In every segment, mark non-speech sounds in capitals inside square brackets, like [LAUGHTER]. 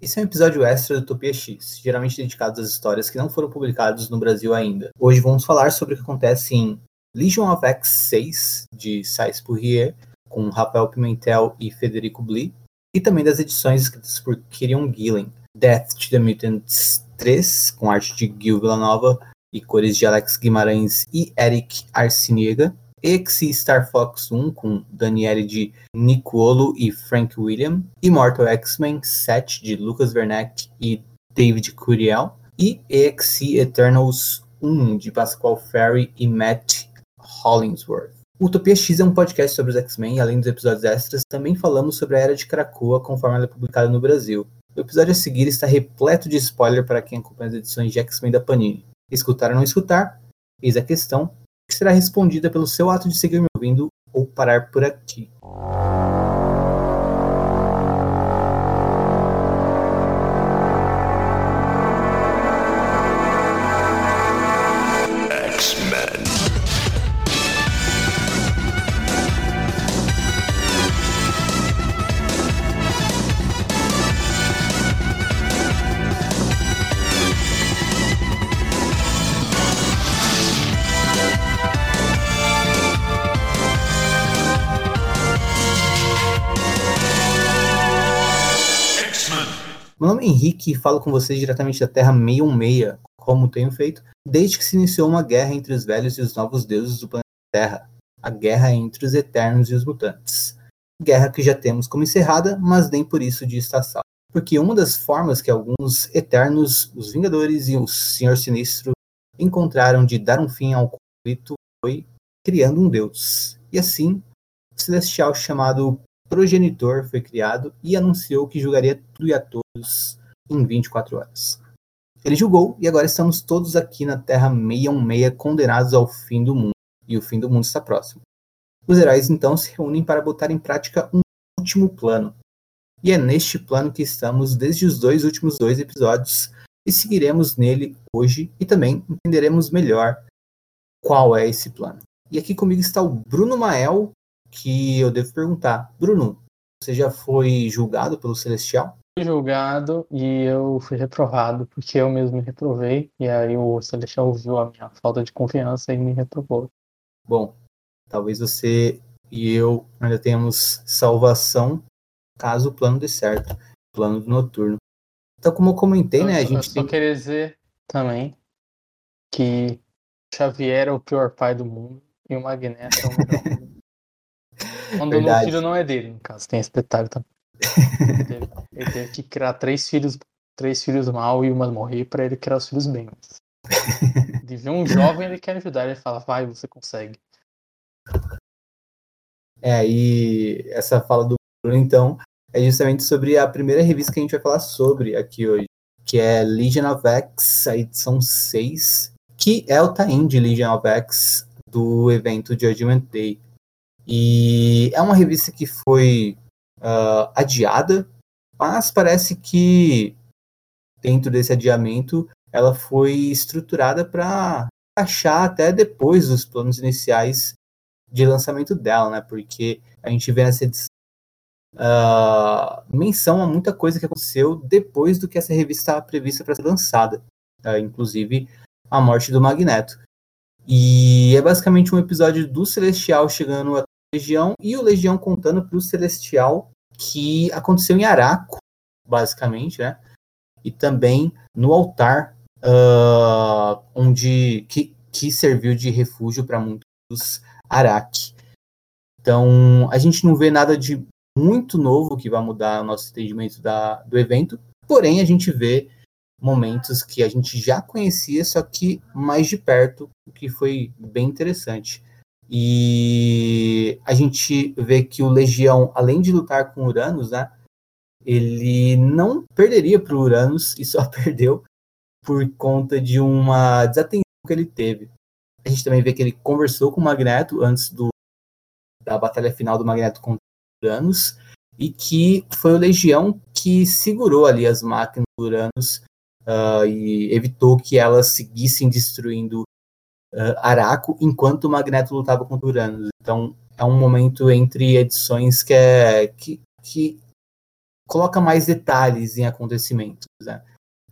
Esse é um episódio extra do Utopia X, geralmente dedicado às histórias que não foram publicadas no Brasil ainda. Hoje vamos falar sobre o que acontece em Legion of X 6, de Sais Pourrier, com Rafael Pimentel e Federico Bli, e também das edições escritas por Kirion Gillen, Death to the Mutants 3, com arte de Gil Villanova e cores de Alex Guimarães e Eric Arciniega, EXE Star Fox 1 com Daniele de Nicolo e Frank William, Immortal X-Men 7 de Lucas Werneck e David Curiel, e EXE Eternals 1 de Pascal Ferry e Matt Hollingsworth. Utopia X é um podcast sobre os X-Men e além dos episódios extras, também falamos sobre a Era de Krakoa conforme ela é publicada no Brasil. O episódio a seguir está repleto de spoiler para quem acompanha as edições de X-Men da Panini. Escutar ou não escutar? Eis a questão, que será respondida pelo seu ato de seguir me ouvindo ou parar por aqui. Henrique e falo com vocês diretamente da Terra 616, como tenho feito, desde que se iniciou uma guerra entre os velhos e os novos deuses do planeta Terra, a guerra entre os Eternos e os Mutantes. Guerra que já temos como encerrada, mas nem por isso de estar salva. Porque uma das formas que alguns Eternos, os Vingadores e o Senhor Sinistro encontraram de dar um fim ao conflito foi criando um deus. E assim, o celestial chamado progenitor foi criado e anunciou que julgaria tudo e a todos em 24 horas. Ele julgou e agora estamos todos aqui na Terra 616 condenados ao fim do mundo. E o fim do mundo está próximo. Os heróis então se reúnem para botar em prática um último plano. E é neste plano que estamos desde os dois últimos dois episódios e seguiremos nele hoje e também entenderemos melhor qual é esse plano. E aqui comigo está o Bruno Mael, que eu devo perguntar. Bruno, você já foi julgado pelo Celestial? Julgado e eu fui reprovado, porque eu mesmo me reprovei, e aí o Celestial viu a minha falta de confiança e me reprovou. Bom, talvez você e eu ainda tenhamos salvação caso o plano dê certo, plano do noturno. Então, como eu comentei, né, a gente eu só tem... queria dizer também que Xavier é o pior pai do mundo e o Magneto é o melhor. [LAUGHS] Quando o filho não é dele, no caso, tem esse detalhe também. [LAUGHS] ele, teve, que criar três filhos, três filhos mal e uma morrer para ele criar os filhos bem. [LAUGHS] De ver um jovem, ele quer ajudar, ele fala, vai, você consegue. É, e essa fala do Bruno, então, é justamente sobre a primeira revista que a gente vai falar sobre aqui hoje, que é Legion of X, a edição 6, que é o tie de Legion of X do evento Judgment Day. E é uma revista que foi uh, adiada, mas parece que dentro desse adiamento ela foi estruturada para achar até depois dos planos iniciais de lançamento dela, né? Porque a gente vê nessa edição uh, menção a muita coisa que aconteceu depois do que essa revista estava prevista para ser lançada, uh, inclusive a morte do Magneto. E é basicamente um episódio do Celestial chegando Legião e o Legião contando para o Celestial que aconteceu em Araco, basicamente, né? E também no altar uh, onde que, que serviu de refúgio para muitos Araque. Então a gente não vê nada de muito novo que vai mudar o nosso entendimento da, do evento, porém a gente vê momentos que a gente já conhecia, só que mais de perto, o que foi bem interessante. E a gente vê que o Legião, além de lutar com Uranus, né, ele não perderia para Uranus e só [LAUGHS] perdeu por conta de uma desatenção que ele teve. A gente também vê que ele conversou com o Magneto antes do, da batalha final do Magneto contra Uranus e que foi o Legião que segurou ali as máquinas do Uranus uh, e evitou que elas seguissem destruindo uh, Araco enquanto o Magneto lutava contra Uranus. Então é um momento entre edições que é que, que coloca mais detalhes em acontecimentos. Né?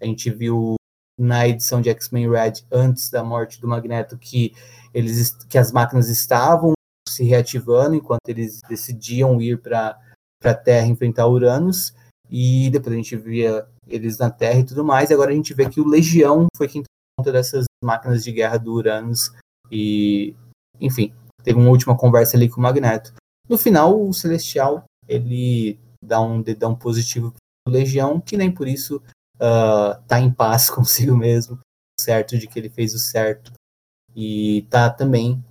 A gente viu na edição de X-Men Red, antes da morte do Magneto, que, eles, que as máquinas estavam se reativando enquanto eles decidiam ir para a Terra enfrentar Uranus, e depois a gente via eles na Terra e tudo mais, e agora a gente vê que o Legião foi quem conta dessas máquinas de guerra do Uranus, e, enfim, teve uma última conversa ali com o Magneto. No final, o Celestial, ele dá um dedão positivo para Legião, que nem por isso uh, tá em paz [LAUGHS] consigo mesmo, certo de que ele fez o certo, e tá também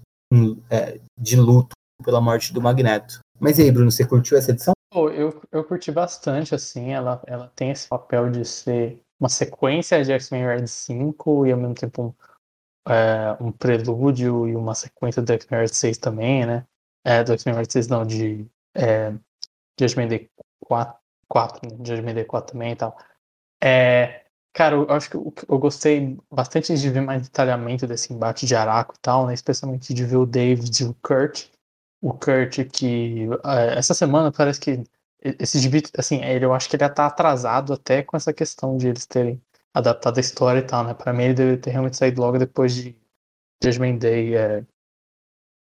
é, de luto pela morte do Magneto. Mas e aí, Bruno, você curtiu essa edição? Eu, eu curti bastante, assim, ela, ela tem esse papel de ser uma sequência de X-Men Red 5 e ao mesmo tempo um, é, um prelúdio e uma sequência do X-Men Red 6 também, né? É, do X-Men Red 6 não, de é, Judgment Day 4, 4 né? Judgment Day 4 também e tal. É, cara, eu acho que eu, eu, gostei bastante de ver mais detalhamento desse embate de Araco e tal, né? Especialmente de ver o David e o Kurt. O Kurt que é, essa semana parece que esse gibi, assim, ele, eu acho que ele tá atrasado até com essa questão de eles terem adaptado a história e tal, né? Pra mim ele deve ter realmente saído logo depois de Judgment Day é,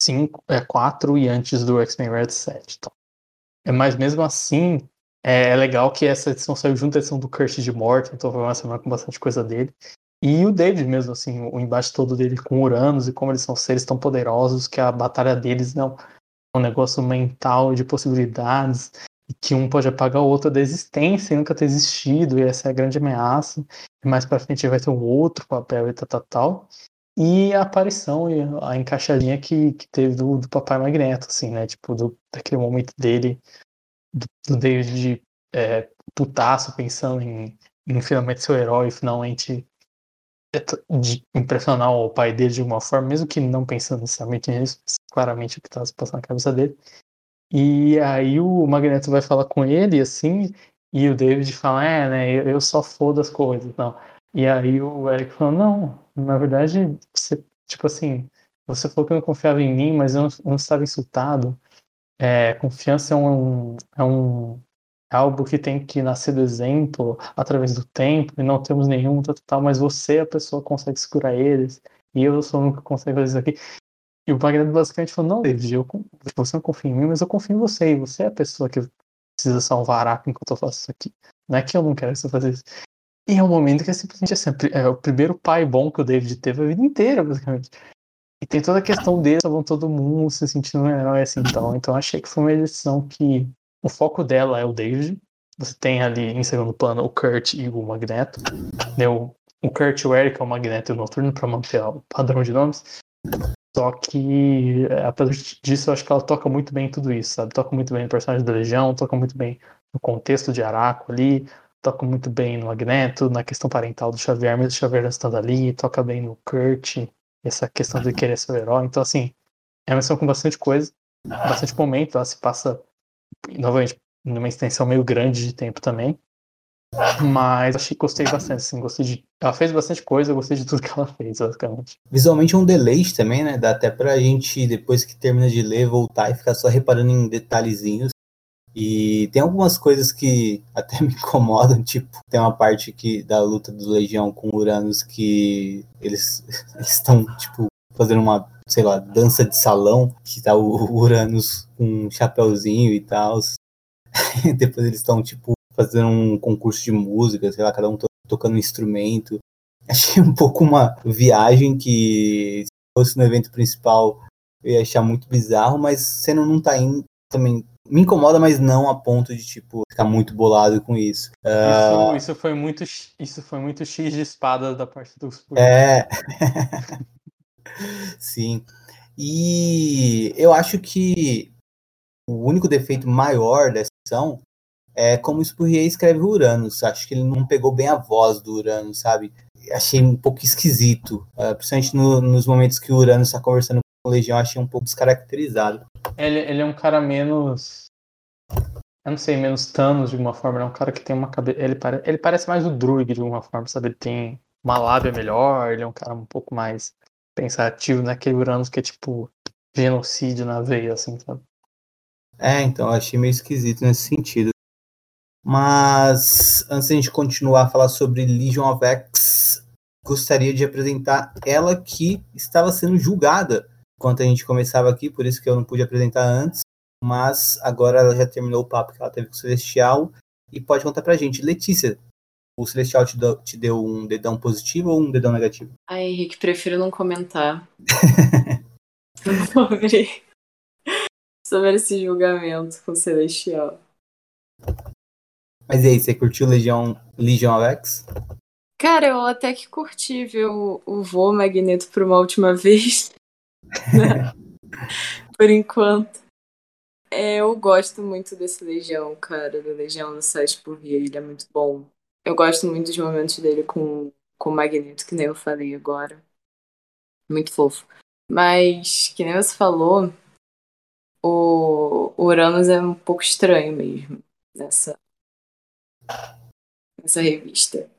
5, é 4 e antes do X-Men Red 7. Então. É, mas mesmo assim, é, é, legal que essa edição saiu junto à edição do Kurt de Morte, então foi uma semana com bastante coisa dele. E o David mesmo, assim, o embate todo dele com Uranus e como eles são seres tão poderosos que a batalha deles não é um negócio mental de possibilidades e que um pode apagar o outro da existência e nunca ter existido, e essa é a grande ameaça. E mais pra frente vai ter um outro papel e tal, tal, tal. E a aparição e a encaixadinha que, que teve do, do Papai Magneto, assim, né? Tipo, do, daquele momento dele do, do David é, putaço, pensando em, em finalmente ser o herói, finalmente é, de impressionar o pai dele de alguma forma, mesmo que não pensando necessariamente nisso, claramente o que estava se passando na cabeça dele. E aí o Magneto vai falar com ele, assim, e o David fala, é, né, eu, só fodo as coisas, não. E aí o Eric falou, não, na verdade, você, tipo assim, você falou que não confiava em mim, mas eu não, eu não estava insultado. É, confiança é um, é um é algo que tem que nascer do exemplo através do tempo e não temos nenhum total, mas você é a pessoa consegue segurar eles e eu sou o único que consegue fazer isso aqui. E o Magneto basicamente falou, não, David, eu, você não confia em mim, mas eu confio em você e você é a pessoa que precisa salvar a Araco enquanto eu faço isso aqui. Não é que eu não quero que você faça isso. E é um momento que é simplesmente assim, é o primeiro pai bom que o David teve a vida inteira, basicamente. E tem toda a questão dele, salvando todo mundo, se sentindo um herói assim então. Então achei que foi uma edição que o foco dela é o David. Você tem ali em segundo plano o Kurt e o Magneto. O, o Kurt e o Eric é o Magneto e o Noturno para manter o padrão de nomes. Só que, apesar disso, eu acho que ela toca muito bem tudo isso, sabe? Toca muito bem no personagem da Legião, toca muito bem no contexto de Araco ali, toca muito bem no Magneto, na questão parental do Xavier, mas o Xavier estando ali, toca bem no Kurt, essa questão de querer ser o herói. Então, assim, é uma missão com bastante coisa, bastante momento. Ela se passa, novamente, numa extensão meio grande de tempo também. Mas achei gostei bastante, assim, gostei de. Ela fez bastante coisa, gostei de tudo que ela [LAUGHS] fez, basicamente. Visualmente é um deleite também, né? Dá até pra gente, depois que termina de ler, voltar e ficar só reparando em detalhezinhos. E tem algumas coisas que [LAUGHS] até me incomodam, tipo, tem uma parte que da luta do Legião com Uranus que eles [LAUGHS] estão, tipo, fazendo uma, sei lá, dança de salão, que tá o Uranus com um chapéuzinho e tal. Depois eles estão, tipo, fazendo um concurso de música, sei lá, cada um tocando um instrumento. [LAUGHS] Achei um pouco uma viagem que, se fosse no evento principal, eu ia achar muito bizarro, mas sendo não tá indo, também me incomoda, mas não a ponto de, tipo, ficar muito bolado com isso. Uh... Isso, isso, foi muito, isso foi muito X de espada da parte dos. [LAUGHS] É. Sim. E eu acho que o único defeito maior dessa edição é como o Spurrier escreve o Uranus. Acho que ele não pegou bem a voz do Uranus, sabe? Achei um pouco esquisito. Uh, principalmente no, nos momentos que o Uranus está conversando com o Legião, achei um pouco descaracterizado. Ele, ele é um cara menos. Eu não sei, menos Thanos de alguma forma. Ele é um cara que tem uma cabeça. Ele, pare... ele parece mais o Druid de alguma forma, sabe? Ele tem uma lábia melhor, ele é um cara um pouco mais pensativo naquele Uranus que é tipo genocídio na veia, assim, sabe? É, então, achei meio esquisito nesse sentido. Mas antes de a gente continuar a falar sobre Legion of X, gostaria de apresentar ela que estava sendo julgada enquanto a gente começava aqui, por isso que eu não pude apresentar antes. Mas agora ela já terminou o papo que ela teve com o Celestial e pode contar pra gente. Letícia, o Celestial te deu, te deu um dedão positivo ou um dedão negativo? Ai, Henrique, prefiro não comentar [LAUGHS] [LAUGHS] sobre, sobre esse julgamento com o Celestial. Mas e aí, você curtiu Legião, Legion of X? Cara, eu até que curti ver o, o voo Magneto por uma última [LAUGHS] vez. Né? [LAUGHS] por enquanto. É, eu gosto muito desse Legião, cara, do Legião no site por ele é muito bom. Eu gosto muito dos momentos dele com, com o Magneto, que nem eu falei agora. Muito fofo. Mas, que nem você falou, o Uranus é um pouco estranho mesmo nessa, nessa revista.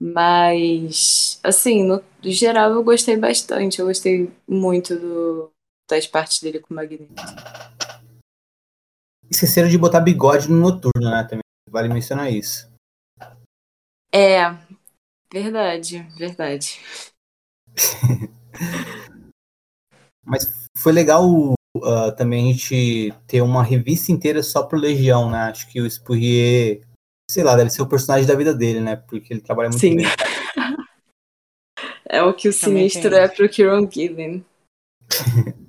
Mas, assim, no geral eu gostei bastante. Eu gostei muito do, das partes dele com o Magneto. Esqueceram de botar bigode no noturno, né? Também vale mencionar isso. É, verdade, verdade. [LAUGHS] Mas foi legal uh, também a gente ter uma revista inteira só pro Legião, né? Acho que o Spurrier, sei lá, deve ser o personagem da vida dele, né? Porque ele trabalha muito Sim. bem. [LAUGHS] é o que o Também sinistro é pro Kieron Gillen. [LAUGHS]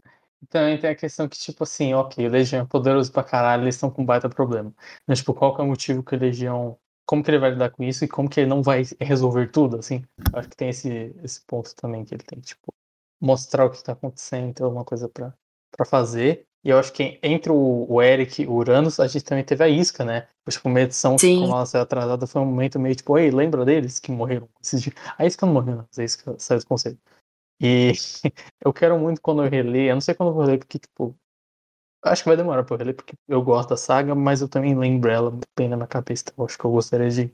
Também tem a questão que, tipo assim, ok, o Legião é poderoso pra caralho, eles estão com um baita problema. Mas, tipo, qual que é o motivo que o Legião. Como que ele vai lidar com isso e como que ele não vai resolver tudo, assim? Acho que tem esse, esse ponto também, que ele tem que, tipo, mostrar o que tá acontecendo, ter alguma coisa pra, pra fazer. E eu acho que entre o, Eric e o Uranus, a gente também teve a Isca, né? Tipo, uma edição que, Sim. como ela saiu atrasada, foi um momento meio tipo, ei, lembra deles que morreram esses dias? A Isca não morreu, não, a Isca saiu do conselho. E [LAUGHS] eu quero muito quando eu reler, eu não sei quando eu vou ler, porque, tipo, acho que vai demorar pra eu reler, porque eu gosto da saga, mas eu também lembro ela bem na minha cabeça. Então eu acho que eu gostaria de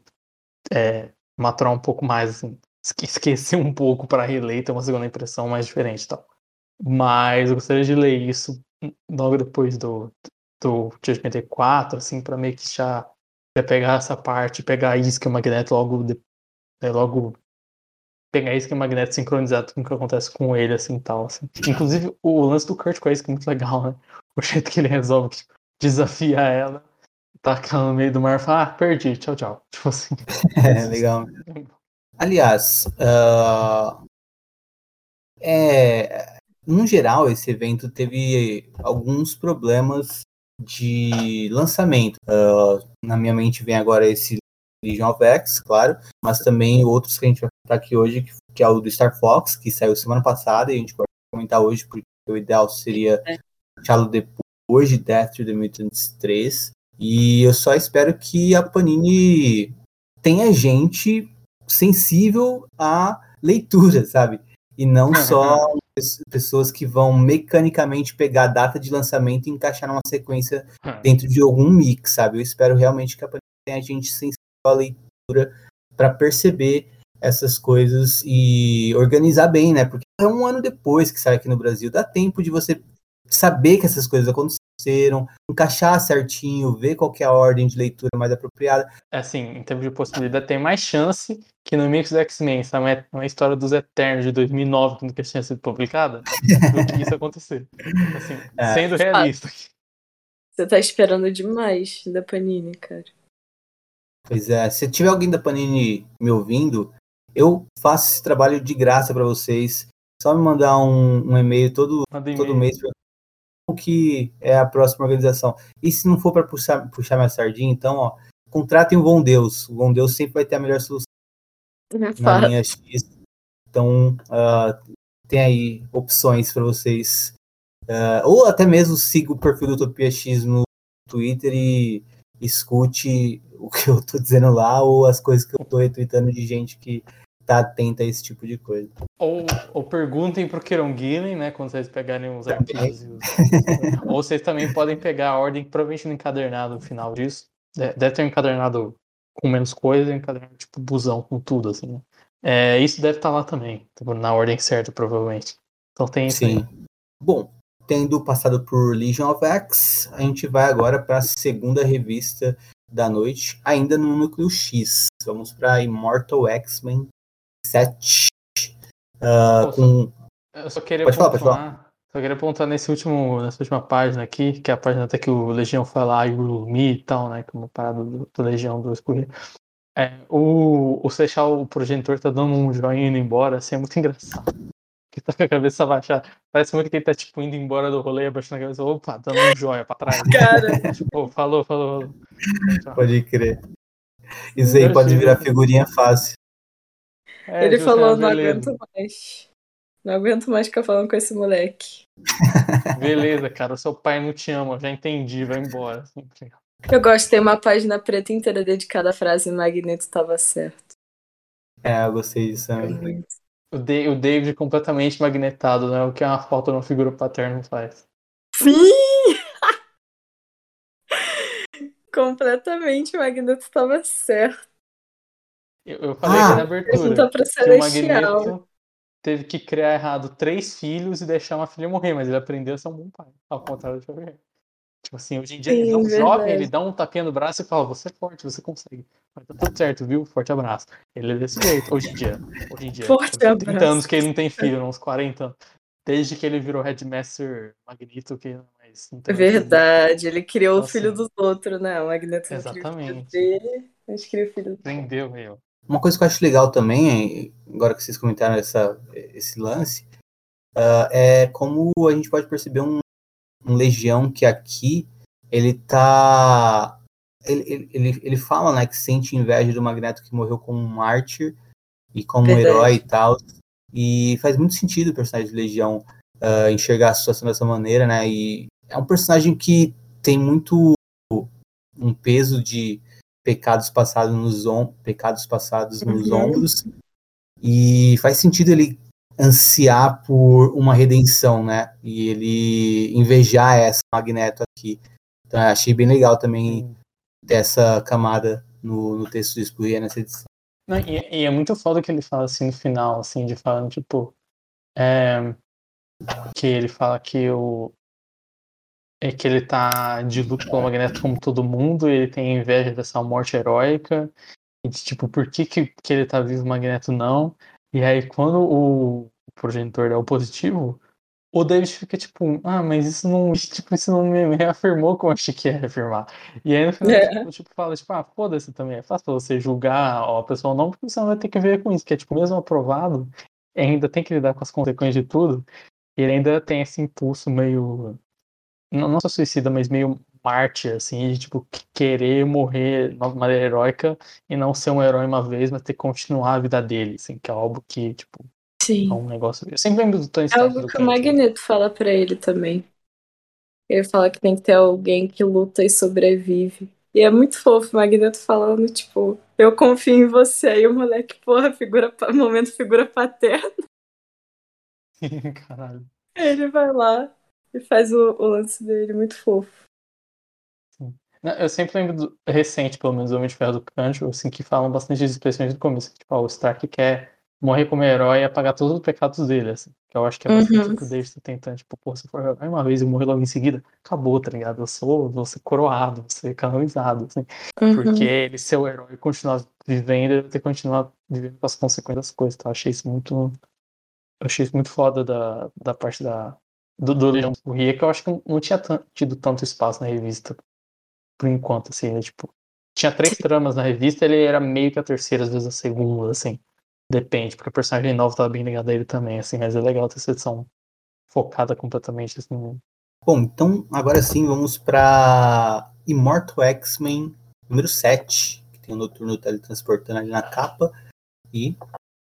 é, maturar um pouco mais, assim, esque- esquecer um pouco para reler e ter uma segunda impressão mais diferente e tal. Mas eu gostaria de ler isso logo depois do, do Judgment 4, assim, pra meio que já, já pegar essa parte, pegar a isca e o magneto logo, de- é, logo pegar a isca e o magneto sincronizado com o que acontece com ele, assim, tal, assim. Inclusive, o lance do Kurt com a isca é muito legal, né? O jeito que ele resolve tipo, desafiar ela, tacar no meio do mar e fala, ah, perdi, tchau, tchau. [LAUGHS] Tipo assim. [LAUGHS] É, legal. Aliás, ah, é, no geral, esse evento teve alguns problemas de lançamento. Ah, na minha mente vem agora esse Legion of X, claro, mas também outros que a gente vai comentar aqui hoje, que, que é o do Star Fox, que saiu semana passada e a gente vai comentar hoje, porque o ideal seria É. deixá-lo depois de Death to the Mutants 3. E eu só espero que a Panini tenha gente sensível à leitura, sabe? E não só [LAUGHS] pessoas que vão mecanicamente pegar a data de lançamento e encaixar numa sequência dentro de algum mix, sabe? Eu espero realmente que a tenha gente sensível à leitura para perceber essas coisas e organizar bem, né? Porque é um ano depois que sai aqui no Brasil, dá tempo de você saber que essas coisas aconteceram, encaixar certinho, ver qual que é a ordem de leitura mais apropriada. assim, em termos de possibilidade, tem mais chance que no Mix do X-Men, essa é uma história dos Eternos de 2009, quando que tinha sido publicada, do que isso acontecer. [LAUGHS] Assim, É. sendo realista. Você tá esperando demais da Panini, cara. Pois é, se tiver alguém da Panini me ouvindo, eu faço esse trabalho de graça para vocês. Só me mandar um, um e-mail todo, Manda todo e-mail. mês que é a próxima organização. E se não for para puxar, puxar minha sardinha, então, ó, contratem o Bom Deus. O Bom Deus sempre vai ter a melhor solução na Fala. linha X. Então, ah, tem aí opções para vocês. Ah, ou até mesmo siga o perfil do Utopia X no Twitter e escute o que eu tô dizendo lá ou as coisas que eu tô retweetando de gente que tá atenta a esse tipo de coisa. Ou, ou perguntem pro Kieron Gillen, né, quando vocês pegarem os e os- [LAUGHS] ou vocês também podem pegar a ordem, provavelmente no encadernado no final disso. De- Deve ter um encadernado com menos coisa um encadernado tipo busão com tudo, assim, né? É, isso deve estar lá também, tipo, na ordem certa, provavelmente. Então tem isso aí. Sim. Bom, tendo passado por Legion of X, a gente vai agora para a segunda revista da noite, ainda no núcleo X. Vamos para Immortal X-Men 7. Uh, com... Eu só queria pode pontuar, falar, pode falar. Só queria pontuar nesse último, nessa última página aqui, que é a página até que o Legião fala I will me e tal, né? Como parada do, do Legião do Escorrer. É, o, o Seixal, o progenitor, tá dando um joinha indo embora, assim, é muito engraçado. Que tá com a cabeça abaixada. Parece muito que ele tá, tipo, indo embora do rolê, abaixando a cabeça. Opa, dando um joia pra trás. [LAUGHS] Cara. tipo, falou, falou. Pode crer. Isso aí pode virar figurinha fácil. É, ele falou, não aguento mais. Não aguento mais ficar falando com esse moleque. [LAUGHS] Beleza, cara, o seu pai não te ama, já entendi, vai embora. Eu gosto, tem uma página preta inteira dedicada à frase Magneto estava certo. É, eu gostei disso também. O, de o David completamente magnetado, né? O que uma falta uma figura paterna faz. Sim! [LAUGHS] completamente Magneto estava certo. Eu, eu falei ah, na abertura que o Magneto teve que criar errado três filhos e deixar uma filha morrer, mas ele aprendeu a ser um bom pai, ao contrário de Xavier. Tipo assim, hoje em dia Sim, ele é um verdade. jovem, ele dá um tapinha no braço e fala, você é forte, você consegue. Mas tá tudo certo, viu? Forte abraço. Ele é desse jeito, hoje em dia. Hoje em dia. Forte 30 abraço. anos que ele não tem filho, uns 40 anos. Desde que ele virou Headmaster Magneto, que mais não tem Verdade, ele criou então, o filho assim, dos outros, né? O Magneto exatamente. dele, mas criou o filho Prendeu, meu. Uma coisa que eu acho legal também, agora que vocês comentaram essa, esse lance, uh, é como a gente pode perceber um, um Legião que aqui ele tá. Ele, ele, ele fala né, que sente inveja do Magneto que morreu como um mártir e como um herói e tal. E faz muito sentido o personagem de Legião uh, enxergar a situação dessa maneira, né? E é um personagem que tem muito um peso de pecados passados nos om pecados passados nos uhum. ombros e faz sentido ele ansiar por uma redenção, né? E ele invejar essa Magneto aqui. Então achei bem legal também ter essa camada no, no texto do Spurrier nessa edição. Não, e, e, é muito foda que ele fala assim no final, assim, de falando, tipo, é, que ele fala que o, é que ele tá de luto pelo Magneto como todo mundo, ele tem inveja dessa morte heróica, e de, tipo, por que, que, que ele tá vivo o Magneto não? E aí quando o progenitor é o positivo, o David fica tipo, ah, mas isso não, tipo, isso não me reafirmou como eu achei que ia reafirmar. E aí no final, é. tipo, tipo, fala, tipo, ah, foda-se também, é fácil você julgar a pessoa ou não, porque você não vai ter que ver com isso, que é tipo, mesmo aprovado, ainda tem que lidar com as consequências de tudo, e ele ainda tem esse impulso meio não, só suicida, mas meio Marte, assim, de tipo, querer morrer de maneira heróica e não ser um herói uma vez, mas ter que continuar a vida dele, assim, que é algo que, tipo, Sim. é um negócio. Eu sempre lembro do Tony Stark. É algo que o Magneto fala para ele também. Ele fala que tem que ter alguém que luta e sobrevive. E é muito fofo o Magneto falando, tipo, eu confio em você. Aí o moleque, porra, figura, momento figura paterna. [LAUGHS] Caralho. Ele vai lá, e faz o, o lance dele muito fofo. Eu sempre lembro do recente, pelo menos, do Homem de Ferro do Canjo, assim, que falam bastante das expressões do começo. Tipo, ó, o Stark quer morrer como herói e apagar todos os pecados dele, assim. Que eu acho que é bastante uhum. que o David tá tentando. Tipo, pô, se for uma vez e morrer logo em seguida, acabou, tá ligado? Eu sou, vou ser coroado, vou ser canonizado, assim. Uhum. Porque ele ser o herói e continuar vivendo, ele ter que continuar vivendo com as consequências das coisas. Então, eu achei isso muito... Eu achei isso muito foda da, da parte da, do, do Legião Ria, que eu acho que não tinha tido tanto espaço na revista por enquanto, assim, né? Tipo, tinha três tramas na revista, ele era meio que a terceira, às vezes a segunda, assim. Depende, porque o personagem novo tava bem ligado a ele também, assim, mas é legal ter essa edição focada completamente assim. Bom, então agora sim vamos para Immortal X-Men número 7, que tem o Noturno teletransportando ali na capa e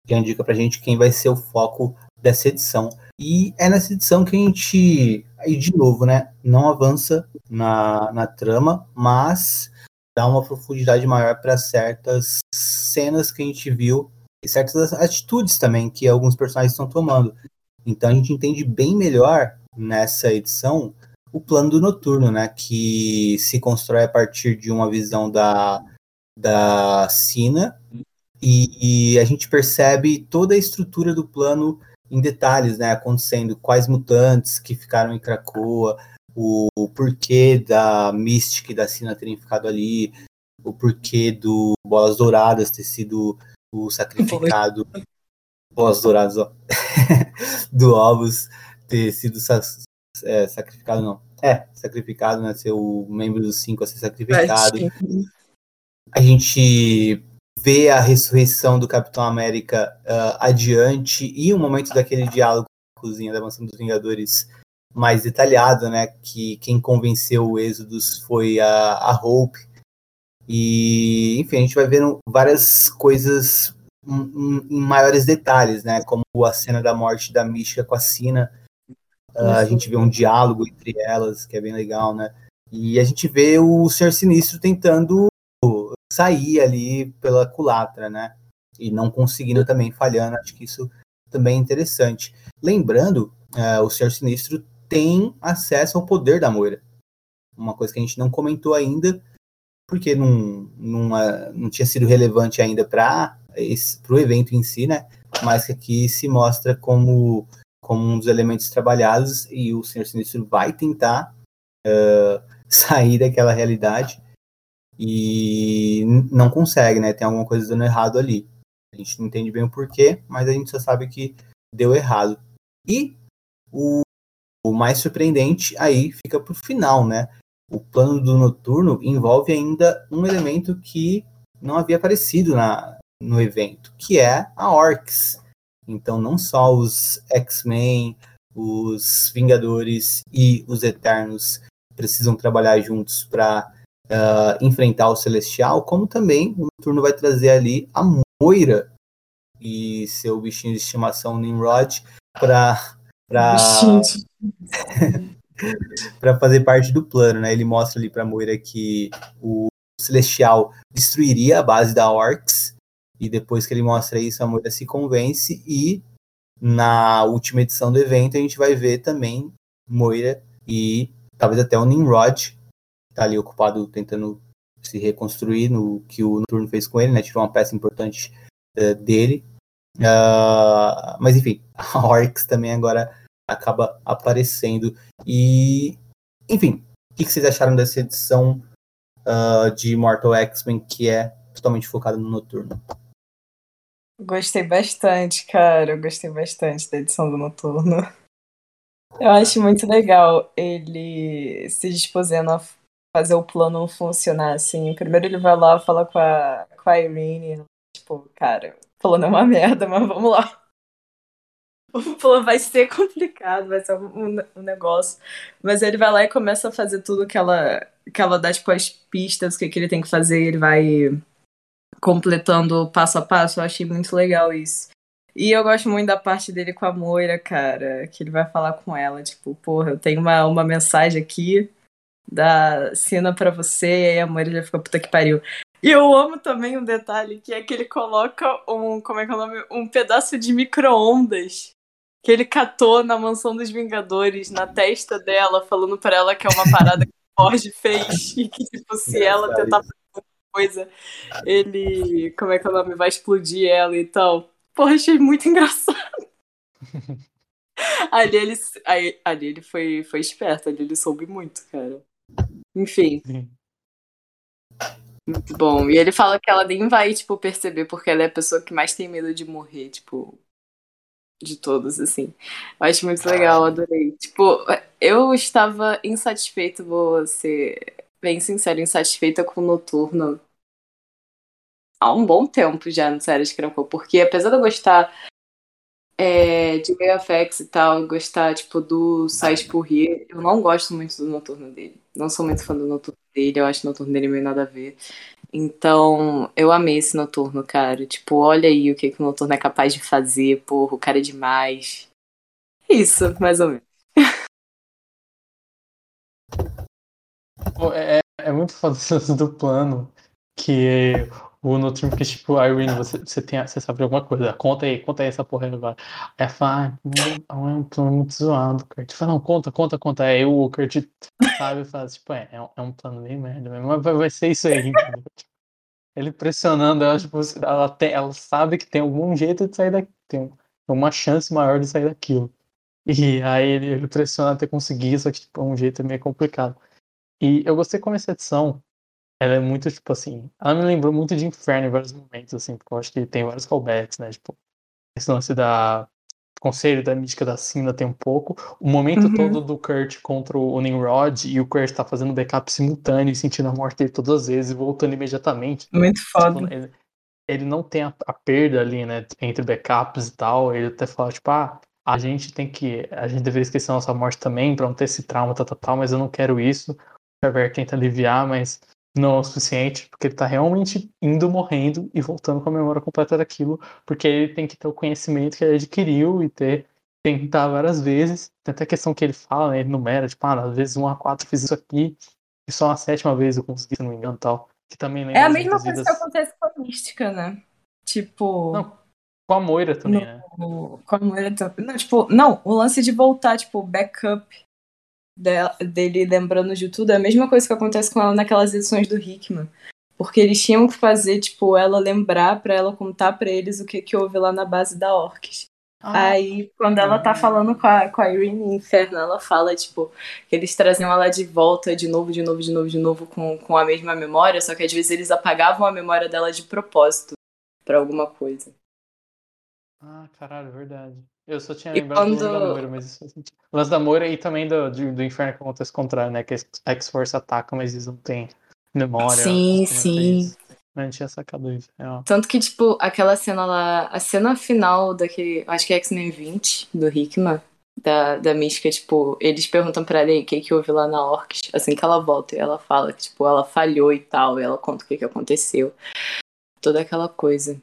que indica pra gente quem vai ser o foco dessa edição. E é nessa edição que a gente, aí de novo, né, não avança na, na trama, mas dá uma profundidade maior para certas cenas que a gente viu e certas atitudes também que alguns personagens estão tomando. Então a gente entende bem melhor nessa edição o plano do noturno, né, que se constrói a partir de uma visão da da Sina e, e a gente percebe toda a estrutura do plano em detalhes, né, acontecendo, quais mutantes que ficaram em Krakoa, o, o porquê da Mystic e da Sina terem ficado ali, o porquê do Bolas Douradas ter sido o sacrificado. Bolas Douradas, ó. [LAUGHS] do Ovos ter sido é, sacrificado, não. É, sacrificado, né? Ser o membro dos cinco a ser sacrificado. A gente vê a ressurreição do Capitão América uh, adiante e o momento daquele diálogo com a cozinha da Mansão dos Vingadores mais detalhado, né? Que quem convenceu o Êxodos foi a, a Hope. E, enfim, a gente vai vendo várias coisas em, em, maiores detalhes, né? Como a cena da morte da Mística com a Sina. Uh, a gente vê um diálogo entre elas, que é bem legal, né? E a gente vê o Senhor Sinistro tentando sair ali pela culatra, né? E não conseguindo também, falhando. Acho que isso também é interessante. Lembrando, uh, o Senhor Sinistro tem acesso ao poder da Moira. Uma coisa que a gente não comentou ainda, porque não, não, uh, não tinha sido relevante ainda para o evento em si, né? Mas que aqui se mostra como, como um dos elementos trabalhados e o Senhor Sinistro vai tentar uh, [LAUGHS] sair daquela realidade e não consegue, né? Tem alguma coisa dando errado ali. A gente não entende bem o porquê, mas a gente só sabe que deu errado. E o, o mais surpreendente aí fica pro final, né? O plano do noturno envolve ainda um elemento que não havia aparecido na, no evento, que é a Orcs. Então, não só os X-Men, os Vingadores e os Eternos precisam trabalhar juntos para uh, enfrentar o Celestial, como também o Noturno vai trazer ali a Moira e seu bichinho de estimação Nimrod para para para fazer parte do plano, né? Ele mostra ali para Moira que o Celestial destruiria a base da Orcs e depois que ele mostra isso, a Moira se convence e na última edição do evento a gente vai ver também Moira e talvez até o Nimrod tá ali ocupado tentando se reconstruir no que o Noturno fez com ele, né? Tirou uma peça importante uh, dele. Uh, mas enfim, [LAUGHS] a Orcs também agora acaba aparecendo. E, enfim, o que, que vocês acharam dessa edição uh, de Mortal X-Men que é totalmente focada no Noturno? Gostei bastante, cara. Eu gostei bastante da edição do Noturno. [LAUGHS] Eu acho muito legal ele se disposendo a fazer o plano funcionar, assim. Primeiro ele vai lá, fala com a, com a Irene, tipo, cara, o plano é uma merda, mas vamos lá. [LAUGHS] O plano vai ser complicado, vai ser um, um, negócio. Mas ele vai lá e começa a fazer tudo que ela, que ela dá, tipo, as pistas, o que, que ele tem que fazer, ele vai completando passo a passo. Eu achei muito legal isso. E eu gosto muito da parte dele com a Moira, cara, que ele vai falar com ela, tipo, porra, eu tenho uma, uma mensagem aqui da cena para você, e aí a mãe já fica puta que pariu. E eu amo também um detalhe, que é que ele coloca um, como é que é o nome? Um pedaço de micro-ondas que ele catou na mansão dos Vingadores, na testa dela, falando para ela que é uma parada que o Ford fez [LAUGHS] e que, tipo, se ela tentar fazer alguma coisa, ele, como é que é o nome? Vai explodir ela e tal. Porra, achei muito [LAUGHS] engraçado. [LAUGHS] ali ele, ali ele foi, foi esperto, ali ele soube muito, cara. Enfim. Muito bom. E ele fala que ela nem vai, tipo, perceber porque ela é a pessoa que mais tem medo de morrer, tipo, de todos, assim. Eu acho muito legal, adorei. Tipo, eu estava insatisfeito, vou ser bem sincero, insatisfeita com o Noturno há um bom tempo já no Séries Crampou, porque apesar de eu gostar é, de VFX e tal, gostar, tipo, do Sais por Rir, eu não gosto muito do noturno dele. Não sou muito fã do noturno dele, eu acho o noturno dele meio nada a ver. Então, eu amei esse noturno, cara. Tipo, olha aí o que, que o noturno é capaz de fazer, porra, o cara é demais. Isso, mais ou menos. É, é, é muito foda [LAUGHS] do plano que o Noturno, porque, tipo, a Irene, você, você, tem, você sabe alguma coisa, conta aí, conta aí essa porra aí agora. Ela fala, ah, é um plano muito zoado, Kurt. Fala, não, conta, conta, conta. Aí o Kurt sabe e fala, tipo, é, é um plano bem merda mesmo, mas vai, vai ser isso aí, entendeu? [LAUGHS] Ele pressionando ela, tipo, ela, tem, ela sabe que tem algum jeito de sair daqui, tem uma chance maior de sair daquilo. E aí ele, ele pressiona até conseguir, só que, tipo, é um jeito meio complicado. E eu gostei como essa edição ela é muito, tipo assim. Ela me lembrou muito de Inferno em vários momentos, assim, porque eu acho que tem vários callbacks, né? Tipo, esse lance da. Conselho da mística da Cinda tem um pouco. O momento uhum. todo do Kurt contra o Nimrod e o Kurt tá fazendo backup simultâneo e sentindo a morte dele todas as vezes e voltando imediatamente. Muito tipo, foda. Ele, ele, não tem a, a, perda ali, né? Entre backups e tal. Ele até fala, tipo, ah, a gente tem que. A gente deveria esquecer a nossa morte também pra não ter esse trauma, tal, tal, tal, mas eu não quero isso. O Xavier tenta aliviar, mas não é o suficiente, porque ele tá realmente indo morrendo e voltando com a memória completa daquilo, porque ele tem que ter o conhecimento que ele adquiriu e ter tentar várias vezes. Tem até a questão que ele fala, né, ele numera, tipo, ah, às vezes 1 a 4 fiz isso aqui, e só a sétima vez eu consegui, se não me engano, tal. Que também é a mesma coisa vidas... que acontece com a mística, né? Tipo. Não, com a Moira também, no, né? Com a Moira também. Não, tipo, não, o lance de voltar, tipo, backup dele lembrando de tudo é a mesma coisa que acontece com ela naquelas edições do Hickman. Porque eles tinham que fazer, tipo, ela lembrar para ela contar para eles o que, que houve lá na base da Orcs. Ah, Aí, quando ela tá falando com a, com a Irene Inferno, ela fala, tipo, que eles traziam ela de volta de novo, de novo, de novo, de novo, com, com a mesma memória, só que às vezes eles apagavam a memória dela de propósito para alguma coisa. Ah, caralho, é verdade. Eu só tinha lembrado quando... do da Moira, mas isso faz sentido. O lance da Moira e também do, do, do inferno que acontece contrário, né? Que a X-Force ataca, mas eles não têm memória. Sim, sim. Mas a gente tinha sacado isso. É, Tanto que, tipo, aquela cena lá, a cena final daquele, acho que é X-Men 20, do Hickman, da, da Mística, tipo, eles perguntam pra ela o que, que houve lá na Orcs, assim que ela volta, e ela fala que, tipo, ela falhou e tal, e ela conta o que, que aconteceu. Toda aquela coisa.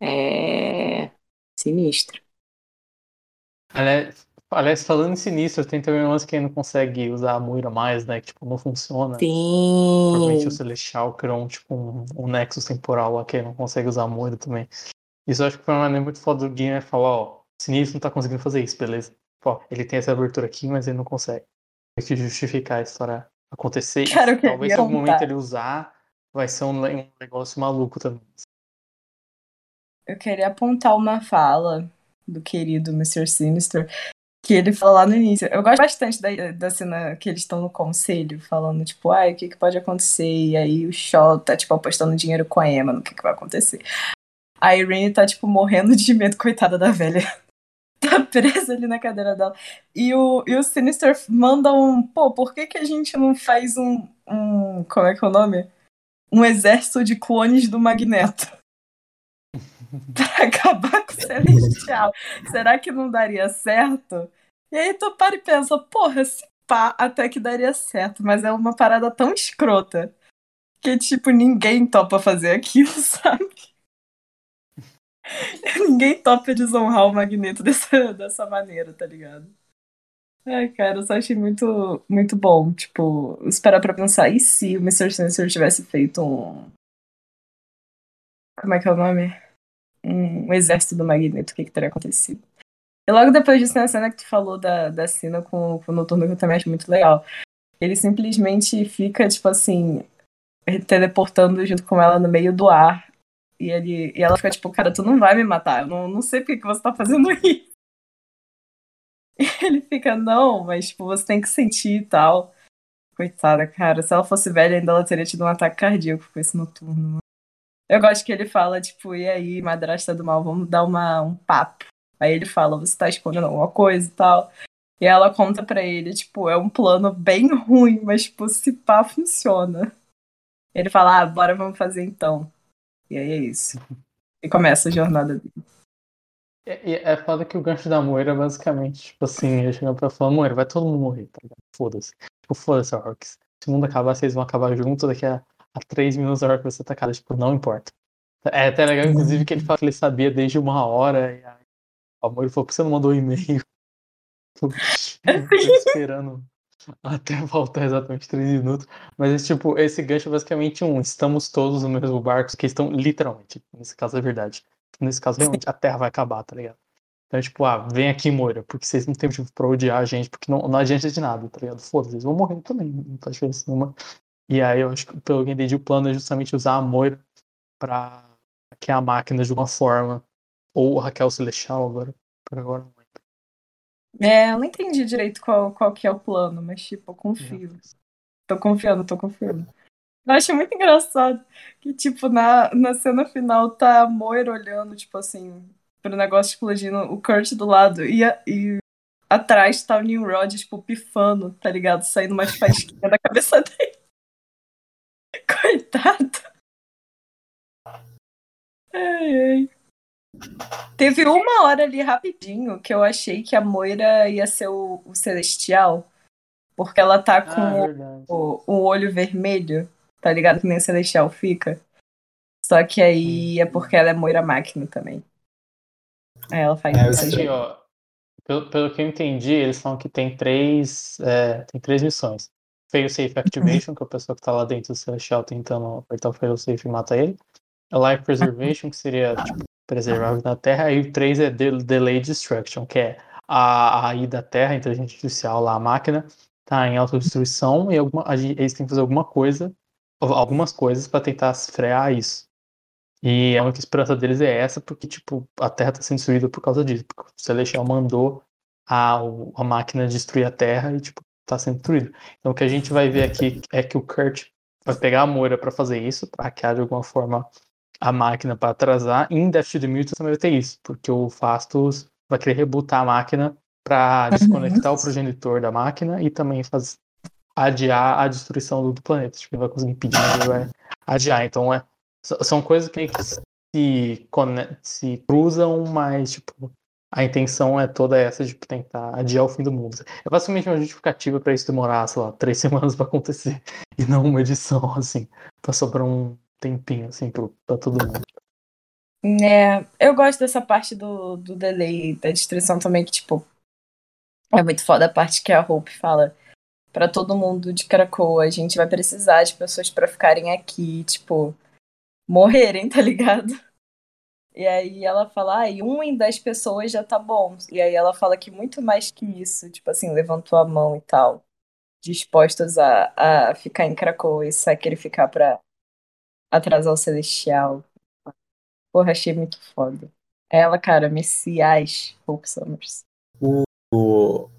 É. Sinistro. Aliás, aliás, falando em sinistro, tem também umas que não consegue usar a Moira mais, né? Que tipo, não funciona. Sim. Provavelmente o Celestial criou tipo, um, um Nexus temporal lá que não consegue usar a Moira também. Isso eu acho que foi uma maneira muito foda do gamer falar, ó, Sinistro não tá conseguindo fazer isso, beleza? Pô, ele tem essa abertura aqui, mas ele não consegue. Tem que justificar a história acontecer. Cara, Talvez se algum momento ele usar, vai ser um, um negócio maluco também eu queria apontar uma fala do querido Mr. Sinister, que ele fala lá no início. Eu gosto bastante da, da cena que eles estão no conselho, falando, tipo, ai, o que, que pode acontecer? E aí o Shaw tá, tipo, apostando dinheiro com a Emma no que, que vai acontecer. A Irene tá, tipo, morrendo de medo, coitada da velha. [LAUGHS] tá presa ali na cadeira dela. E o, e o Sinister manda um, pô, por que, que a gente não faz um, um. Como é que é o nome? Um exército de clones do Magneto. [LAUGHS] para acabar com o Celestial. Será que não daria certo? E aí tu para e pensa, porra, se pá, até que daria certo, mas é uma parada tão escrota que, tipo, ninguém topa fazer aquilo, [LAUGHS] sabe? ninguém topa desonrar o Magneto dessa, dessa maneira, tá ligado? Ai, cara, eu só achei muito, muito bom. Tipo, esperar pra pensar, e se o Mr. Sensor tivesse feito um. Como é que é o nome? Um, um exército do Magneto, o que, que teria acontecido. E logo depois disso, na cena que tu falou da, da cena com, com o Noturno, que eu também acho muito legal. Ele simplesmente fica, tipo assim, teleportando junto com ela no meio do ar. E, ele, e ela fica tipo, cara, tu não vai me matar. Eu não, não sei por que você tá fazendo isso. [LAUGHS] E ele fica, não, mas tipo, você tem que sentir e tal. Coitada, cara. Se ela fosse velha, ainda ela teria tido um ataque cardíaco com esse noturno. Eu gosto que ele fala, tipo, e aí, madrasta do mal, vamos dar uma, um papo. Aí ele fala, você tá escondendo alguma coisa e tal. E ela conta pra ele, tipo, é um plano bem ruim, mas, tipo, se pá, funciona. Ele fala, ah, bora, vamos fazer então. E aí é isso. E começa a jornada dele. É, é foda que o gancho da Moira, basicamente, tipo assim, ele chega pra falar, Moira, vai todo mundo morrer, tá ligado? Foda-se. Tipo, foda-se. Se o mundo acabar, vocês vão acabar junto daqui a a 3 minutos da hora que você tá atacado, tipo, não importa. É até legal, inclusive, que ele fala que ele sabia desde uma hora, e aí o amor falou, por que você não mandou um e-mail? [LAUGHS] Tô esperando até voltar exatamente 3 minutos. Mas, tipo, esse gancho é basicamente um, estamos todos no mesmo barco, que estão literalmente, nesse caso é verdade. Nesse caso, realmente, a Terra vai acabar, tá ligado? Então, tipo, ah, vem aqui, Moira, porque vocês não têm motivo pra odiar a gente, porque não, não adianta de nada, tá ligado? Foda-se, eles vão morrer também, não faz diferença nenhuma. E aí eu acho que, pelo que eu entendi, o plano é justamente usar a Moira pra hackear a máquina de uma forma. Ou o Celestial agora. Por agora não lembro. É, eu não entendi direito qual, qual que é o plano, mas tipo, eu confio. Tô confiando, tô confiando. Eu acho muito engraçado que, tipo, na, na cena final tá a Moira olhando, tipo assim, pro negócio explodindo, o Kurt do lado e, e atrás tá o Nimrod, tipo, pifando, tá ligado? Saindo mais faísquinha [LAUGHS] da cabeça dele. [LAUGHS] Coitado. Ai, ai. Teve uma hora ali rapidinho que eu achei que a Moira ia ser o, o Celestial. Porque ela tá com ah, o, o, olho vermelho, tá ligado? Que nem o Celestial fica. Só que aí é porque ela é Moira Máquina também. Aí ela faz é, ó, pelo, pelo que eu entendi, eles falam que tem três, é, tem três missões. Failsafe Activation, que é a pessoa que tá lá dentro do Celestial tentando apertar o Failsafe e mata ele. A Life Preservation, que seria tipo, preservar a vida Terra. E o três é Delay Destruction, que é a, a da Terra, a inteligência artificial, lá, a máquina, tá em autodestruição e alguma, eles têm que fazer alguma coisa, algumas coisas para tentar frear isso. E a única esperança deles é essa, porque, tipo, a Terra está sendo destruída por causa disso. Porque o Celestial mandou a, a máquina destruir a Terra e, tipo, tá sendo destruído. Então, o que a gente vai ver aqui é que o Kurt vai pegar a Moira para fazer isso, para hackear de alguma forma a máquina para atrasar. E em Death to the Mutant também vai ter isso, porque o Fastos vai querer rebutar a máquina para desconectar o progenitor da máquina e também fazer adiar a destruição do, planeta. Tipo, ele vai conseguir impedir, ele vai adiar. Então, é, são coisas que, que se, se cruzam, mas tipo, a intenção é toda essa de tentar adiar o fim do mundo. É basicamente uma justificativa para isso demorar, sei lá, três [LAUGHS] semanas para acontecer e não uma edição, assim, pra sobrar um tempinho, assim, pra todo mundo. É, eu gosto dessa parte do, do delay, da destruição também, que, tipo, é muito foda a parte que a Hope fala para todo mundo de Krakoa, a gente vai precisar de pessoas para ficarem aqui, tipo, morrerem, [LAUGHS] tá ligado? E aí ela fala, ah, e um em dez pessoas já tá bom. E aí ela fala que muito mais que isso, tipo assim, levantou a mão e tal, dispostos a, a ficar em Krakow e sacrificar pra atrasar o Celestial. Porra, achei muito foda. Ela, cara, Messias, Hope Summers. O, o,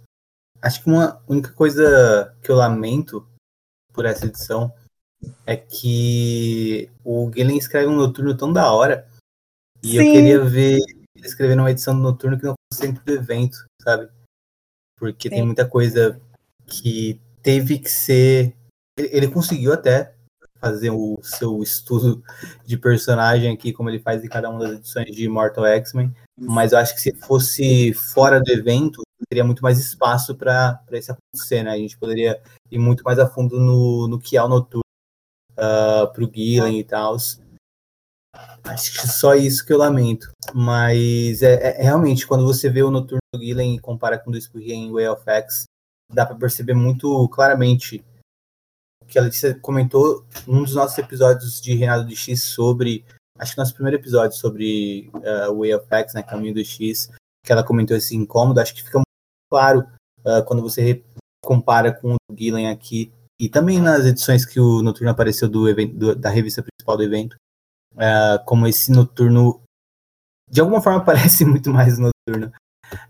acho que uma única coisa que eu lamento por essa edição é que o Gillen escreve um noturno tão da hora. E Sim. eu queria ver ele escrevendo uma edição do noturno que não fosse dentro do evento, sabe? Porque Sim. tem muita coisa que teve que ser. Ele conseguiu até fazer o seu estudo de personagem aqui, como ele faz em cada uma das edições de Immortal X-Men, mas eu acho que se fosse fora do evento, teria muito mais espaço para isso acontecer, né? A gente poderia ir muito mais a fundo no, no que é o noturno uh, pro Gillen e tal. Acho que só isso que eu lamento. Mas é, é, realmente, quando você vê o Noturno do Gillen e compara com o do Spurrier em Way of X, dá para perceber muito claramente o que a Letícia comentou num dos nossos episódios de Reinado de X sobre. Acho que nosso primeiro episódio sobre uh, Way of X, né, Caminho do X, que ela comentou esse incômodo. Acho que fica muito claro uh, quando você compara com o Gillen aqui e também nas edições que o Noturno apareceu do evento, do, da revista principal do evento, uh, como esse Noturno de alguma forma [LAUGHS] parece muito mais Noturno.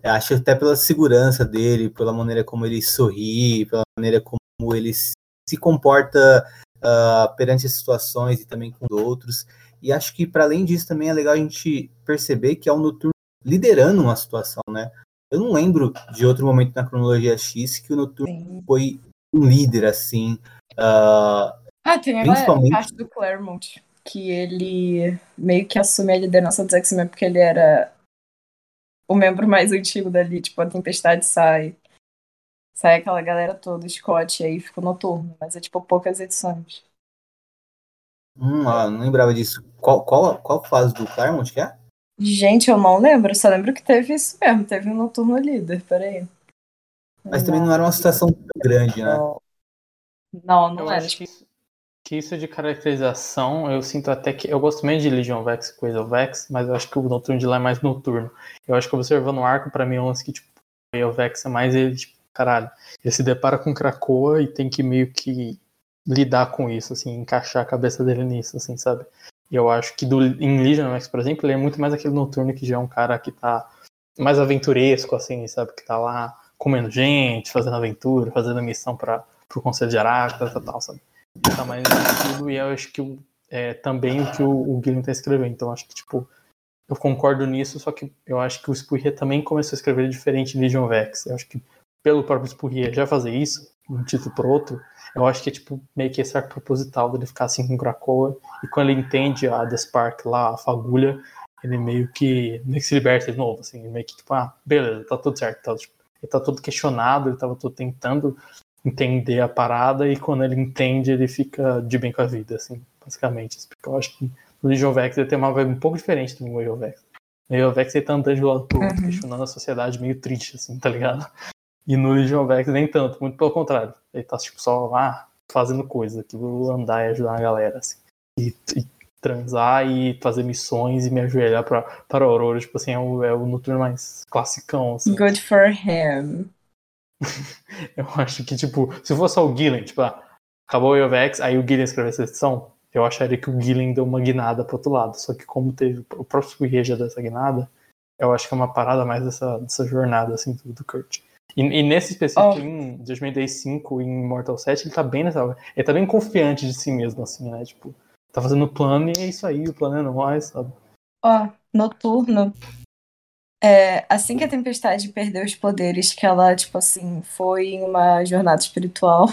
Eu acho até pela segurança dele, pela maneira como ele sorri, pela maneira como ele se comporta uh, perante as situações e também com os outros. E acho que para além disso também é legal a gente perceber que é o Noturno liderando uma situação, né? Eu não lembro de outro momento na cronologia X que o Noturno Sim. foi um líder, assim. Uh, ah, tem a parte do Claremont, que ele meio que assume a liderança dos X-Men porque ele era o membro mais antigo dali, tipo, a Tempestade sai. Sai aquela galera toda, Scott, e aí fica noturno, mas é tipo poucas edições. Hum, ah, não lembrava disso. Qual, qual, qual fase do Claremont que é? Gente, eu não lembro, só lembro que teve isso mesmo, teve um noturno líder, peraí. Mas também não era uma situação tão grande, né? Não, não eu era. Acho que, isso, que isso de caracterização, eu sinto até que. Eu gosto menos de Legion Vex que Coisa Vex, mas eu acho que o Noturno de lá é mais noturno. Eu acho que observando o arco, pra mim, é um lance que, tipo, o Vex é mais ele, tipo, caralho. Ele se depara com Krakoa e tem que meio que lidar com isso, assim, encaixar a cabeça dele nisso, assim, sabe? E eu acho que do, em Legion Vex, por exemplo, ele é muito mais aquele noturno que já é um cara que tá mais aventuresco, assim, sabe? Que tá lá comendo gente, fazendo aventura, fazendo missão para o Conselho de Aracta, tal, tal, sabe? Tá mais estilo, e eu acho que é também o que o, o Guilherme tá escrevendo. Então acho que, tipo, eu concordo nisso, só que eu acho que o Spurrier também começou a escrever diferente em Legion Vex. Eu acho que pelo próprio Spurrier já fazer isso, um título por outro, eu acho que é tipo meio que esse arco proposital dele ficar assim com Krakoa, e quando ele entende a The Spark lá, a fagulha, ele meio que, meio que se liberta de novo, assim, meio que tipo, ah, beleza, tá tudo certo, tá, tipo, ele tá todo questionado, ele tava todo tentando entender a parada, e quando ele entende, ele fica de bem com a vida, assim, basicamente. Porque eu acho que no Legion Vex ele tem uma vibe um pouco diferente do Legion Vex. No Legion Vex ele tá andando de lado pro outro, uhum. questionando a sociedade meio triste, assim, tá ligado? E no Legion Vex nem tanto, muito pelo contrário. Ele tá, tipo, só ah, fazendo coisa, vou andar e ajudar a galera, assim. E, e transar e fazer missões e me ajoelhar pra, pra Aurora, tipo assim, é o, é o noturno mais classicão, assim. Good for him. [LAUGHS] eu acho que, tipo, se fosse só o Gillen, tipo, ah, acabou o Vex, aí o Gillen escreveu essa edição, eu acharia que o Gillen deu uma guinada pro outro lado. Só que como teve o próprio já dessa guinada, eu acho que é uma parada mais dessa, dessa jornada, assim, do, do Kurt. E, e, nesse específico, oh. em Judgment Day 5 em Mortal 7, ele tá bem nessa. Ele tá bem confiante de si mesmo, assim, né? Tipo, tá fazendo plano e é isso aí, o plano é nóis, sabe? Ó, oh, noturno. É, assim que a Tempestade perdeu os poderes, que ela, tipo assim, foi em uma jornada espiritual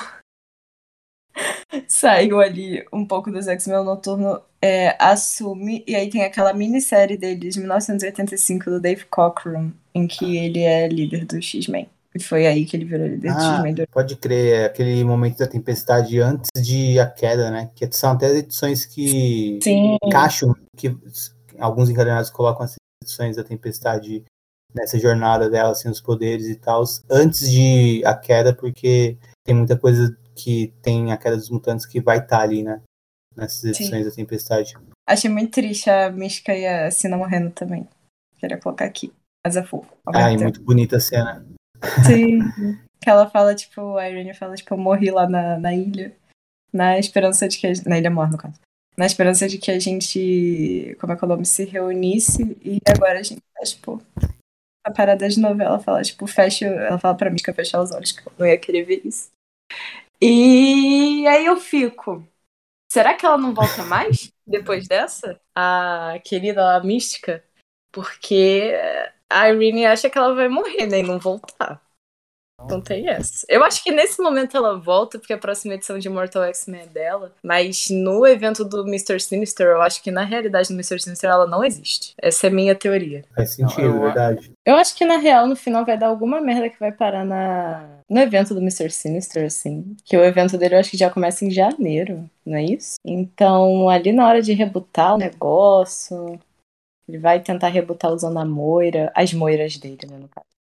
[LAUGHS] saiu ali um pouco dos X-Men Noturno, é, assume, e aí tem aquela minissérie dele de 1985 do Dave Cockrum, em que ele é líder do X-Men. E foi aí que ele virou líder ah, do X-Men. Pode crer, é aquele momento da tempestade antes de a queda, né? Que são até as edições que Sim. encaixam, que alguns encadernados colocam as edições da tempestade nessa jornada dela, assim, os poderes e tal, antes de a queda, porque tem muita coisa que tem a queda dos mutantes que vai estar tá ali, né? Nessas edições Sim. da Tempestade. Achei muito triste a Mística e a Sina morrendo também. Queria colocar aqui. Mas é fofo. Ah, e muito bonita a cena. Sim. que ela fala, tipo, a Irene fala, tipo, eu morri lá na, na ilha. Na esperança de que. A, na ilha morta, no caso. Na esperança de que a gente, como é que o nome, se reunisse. E agora a gente tá, tipo. A parada de novela fala, tipo, fecha. Ela fala pra mim que eu fechar os olhos, que eu não ia querer ver isso. E aí eu fico. Será que ela não volta mais depois dessa? A querida a mística? Porque a Irene acha que ela vai morrer, né? E não voltar. Não tem essa. Eu acho que nesse momento ela volta, porque a próxima edição de Mortal X-Men é dela. Mas no evento do Mr. Sinister, eu acho que na realidade do Mr. Sinister ela não existe. Essa é a minha teoria. Faz sentido, eu, verdade. Eu acho que na real, no final, vai dar alguma merda que vai parar na... no evento do Mr. Sinister, assim. Que o evento dele eu acho que já começa em janeiro, não é isso? Então, ali na hora de rebutar o negócio. Ele vai tentar rebutar usando a moira, as moiras dele, né, no caso.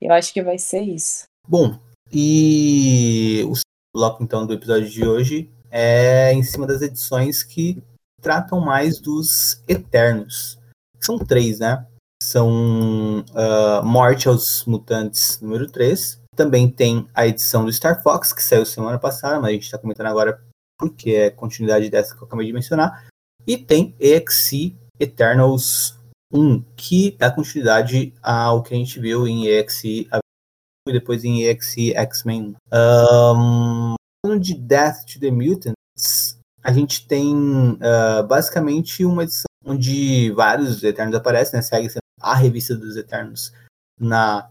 Eu acho que vai ser isso. Bom, e o bloco então do episódio de hoje é em cima das edições que tratam mais dos Eternos. São três, né? São uh, Morte aos Mutantes número 3. Também tem a edição do Star Fox, que saiu semana passada, mas a gente está comentando agora porque é continuidade dessa que eu acabei de mencionar. E tem EXC Eternals 1, que dá continuidade ao que a gente viu em EXE e depois em EXE X-Men. Um, de Death to the Mutants, a gente tem uh, basicamente uma edição onde vários Eternos aparecem, né? Segue a revista dos Eternos na,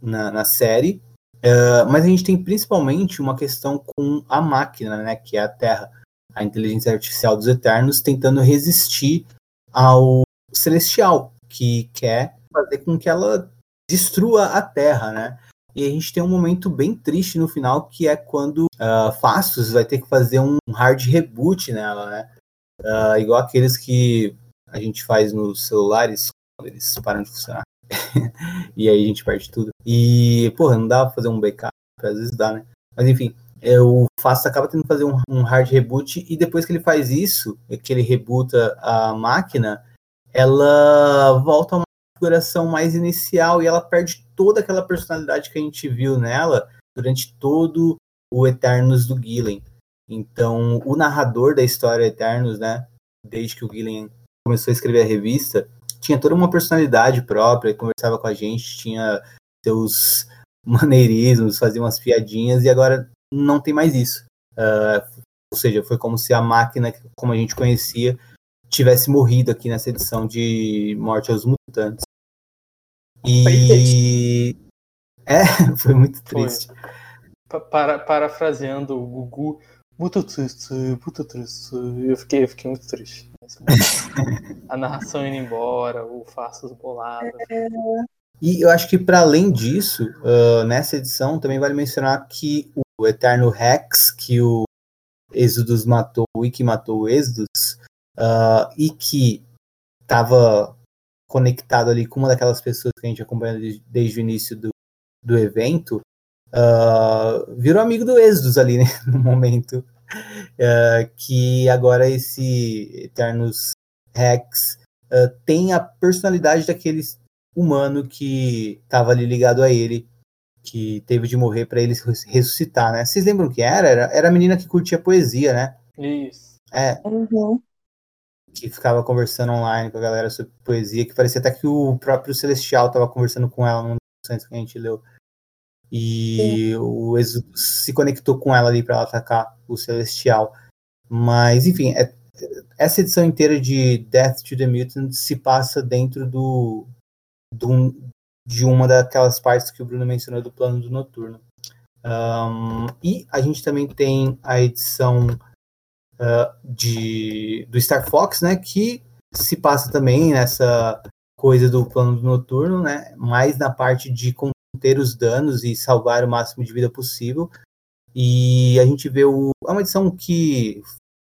na, na série. Uh, mas a gente tem principalmente uma questão com a máquina, né? Que é a Terra, a inteligência artificial dos Eternos, tentando resistir ao celestial, que quer fazer com que ela destrua a Terra, né? E a gente tem um momento bem triste no final, que é quando uh, Fastos vai ter que fazer um hard reboot nela, né? Uh, igual aqueles que a gente faz nos celulares, quando eles param de funcionar. [LAUGHS] e aí a gente perde tudo. E, porra, não dá pra fazer um backup, às vezes dá, né? Mas enfim, é, o Fastos acaba tendo que fazer um, um hard reboot, e depois que ele faz isso, que ele rebuta a máquina, ela volta a uma configuração mais inicial e ela perde toda aquela personalidade que a gente viu nela durante todo o Eternos do Gillen. Então, o narrador da história Eternos, né, desde que o Gillen começou a escrever a revista, tinha toda uma personalidade própria, conversava com a gente, tinha seus maneirismos, fazia umas piadinhas, e agora não tem mais isso. Uh, Ou seja, foi como se a máquina, como a gente conhecia, tivesse morrido aqui nessa edição de Morte aos Mutantes. E. É, [LAUGHS] foi muito triste. Foi. Para, parafraseando o Gugu, muito triste, muito triste. Eu fiquei, eu fiquei muito triste. a narração indo embora, o Faças Boladas. É... E eu acho que para além disso, uh, nessa edição também vale mencionar que o Eterno Rex, que o Exodus matou e que matou o Exodus, uh, e que estava conectado ali com uma daquelas pessoas que a gente acompanha desde, desde o início do, do evento, uh, virou amigo do Exodus ali, né, [LAUGHS] no momento. que agora esse Eternos Rex tem a personalidade daqueles humano que estava ali ligado a ele, que teve de morrer para ele ressuscitar, né? Vocês lembram que era? era? Era a menina que curtia poesia, né? Isso. É. Uhum. Que ficava conversando online com a galera sobre poesia, que parecia até que o próprio Celestial estava conversando com ela num dos que a gente leu. E Sim. o Exo se conectou com ela ali para ela atacar o Celestial. Mas, enfim, é, essa edição inteira de Death to the Mutant se passa dentro do, do, de uma daquelas partes que o Bruno mencionou do plano do noturno. Um, e a gente também tem a edição uh, de, do Star Fox, né, que se passa também nessa coisa do plano noturno, né, mais na parte de conter os danos e salvar o máximo de vida possível. E a gente vê o, é uma edição que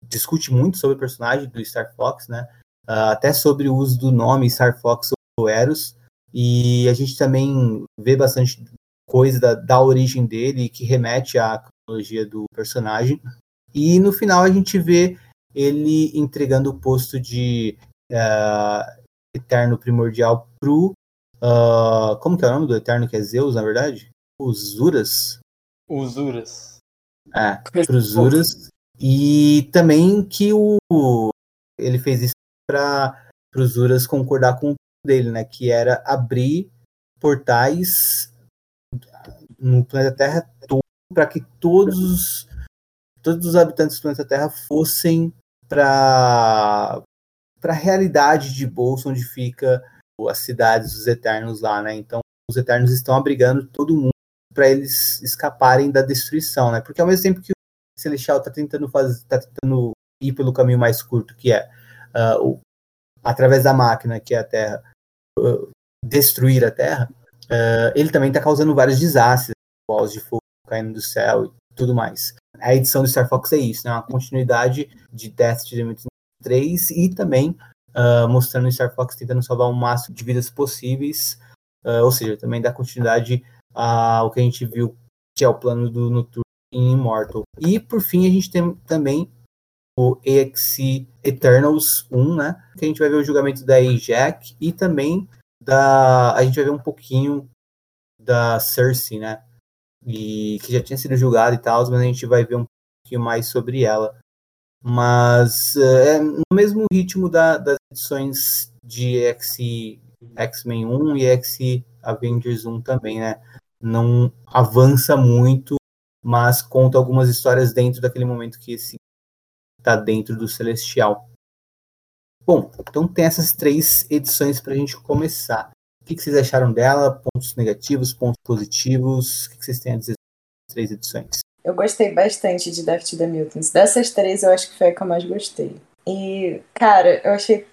discute muito sobre o personagem do Star Fox, né, uh, até sobre o uso do nome Star Fox ou Eros, e a gente também vê bastante coisa da, da origem dele que remete à cronologia do personagem. E no final a gente vê ele entregando o posto de uh, Eterno Primordial pro. Uh, como que é o nome do Eterno que é Zeus, na verdade? Os Zuras. É, pro Zuras. E também que o ele fez isso para os Zuras concordar com dele, né? Que era abrir portais no planeta Terra todo para que todos todos os habitantes do planeta Terra fossem para para a realidade de Bolsa, onde fica as cidades dos Eternos lá, né? Então os Eternos estão abrigando todo mundo para eles escaparem da destruição, né? Porque ao mesmo tempo que o Celestial está tentando fazer, tá tentando ir pelo caminho mais curto, que é uh, o, através da máquina, que é a Terra, destruir a Terra, uh, ele também está causando vários desastres, bolas de fogo caindo do céu e tudo mais. A edição do Star Fox é isso, né? Uma continuidade de Death to the 3 e também uh, mostrando o Star Fox tentando salvar o máximo de vidas possíveis, uh, ou seja, também dá continuidade ao que a gente viu que é o plano do Noturno em Immortal. E por fim a gente tem também o EXE Eternals 1, né? Que a gente vai ver o julgamento da Ajax e também da. A gente vai ver um pouquinho da Cersei, né? E que já tinha sido julgada e tal, mas a gente vai ver um pouquinho mais sobre ela. Mas é no mesmo ritmo da, das edições de X-Men 1 e X Avengers 1 também, né? Não avança muito, mas conta algumas histórias dentro daquele momento que esse está dentro do Celestial. Bom, então tem essas três edições para a gente começar. O que, que, vocês acharam dela? Pontos negativos, pontos positivos? O que, que vocês têm a dizer das três edições? Eu gostei bastante de Death to the Mutants. Dessas três, eu acho que foi a que eu mais gostei. E, cara, eu achei.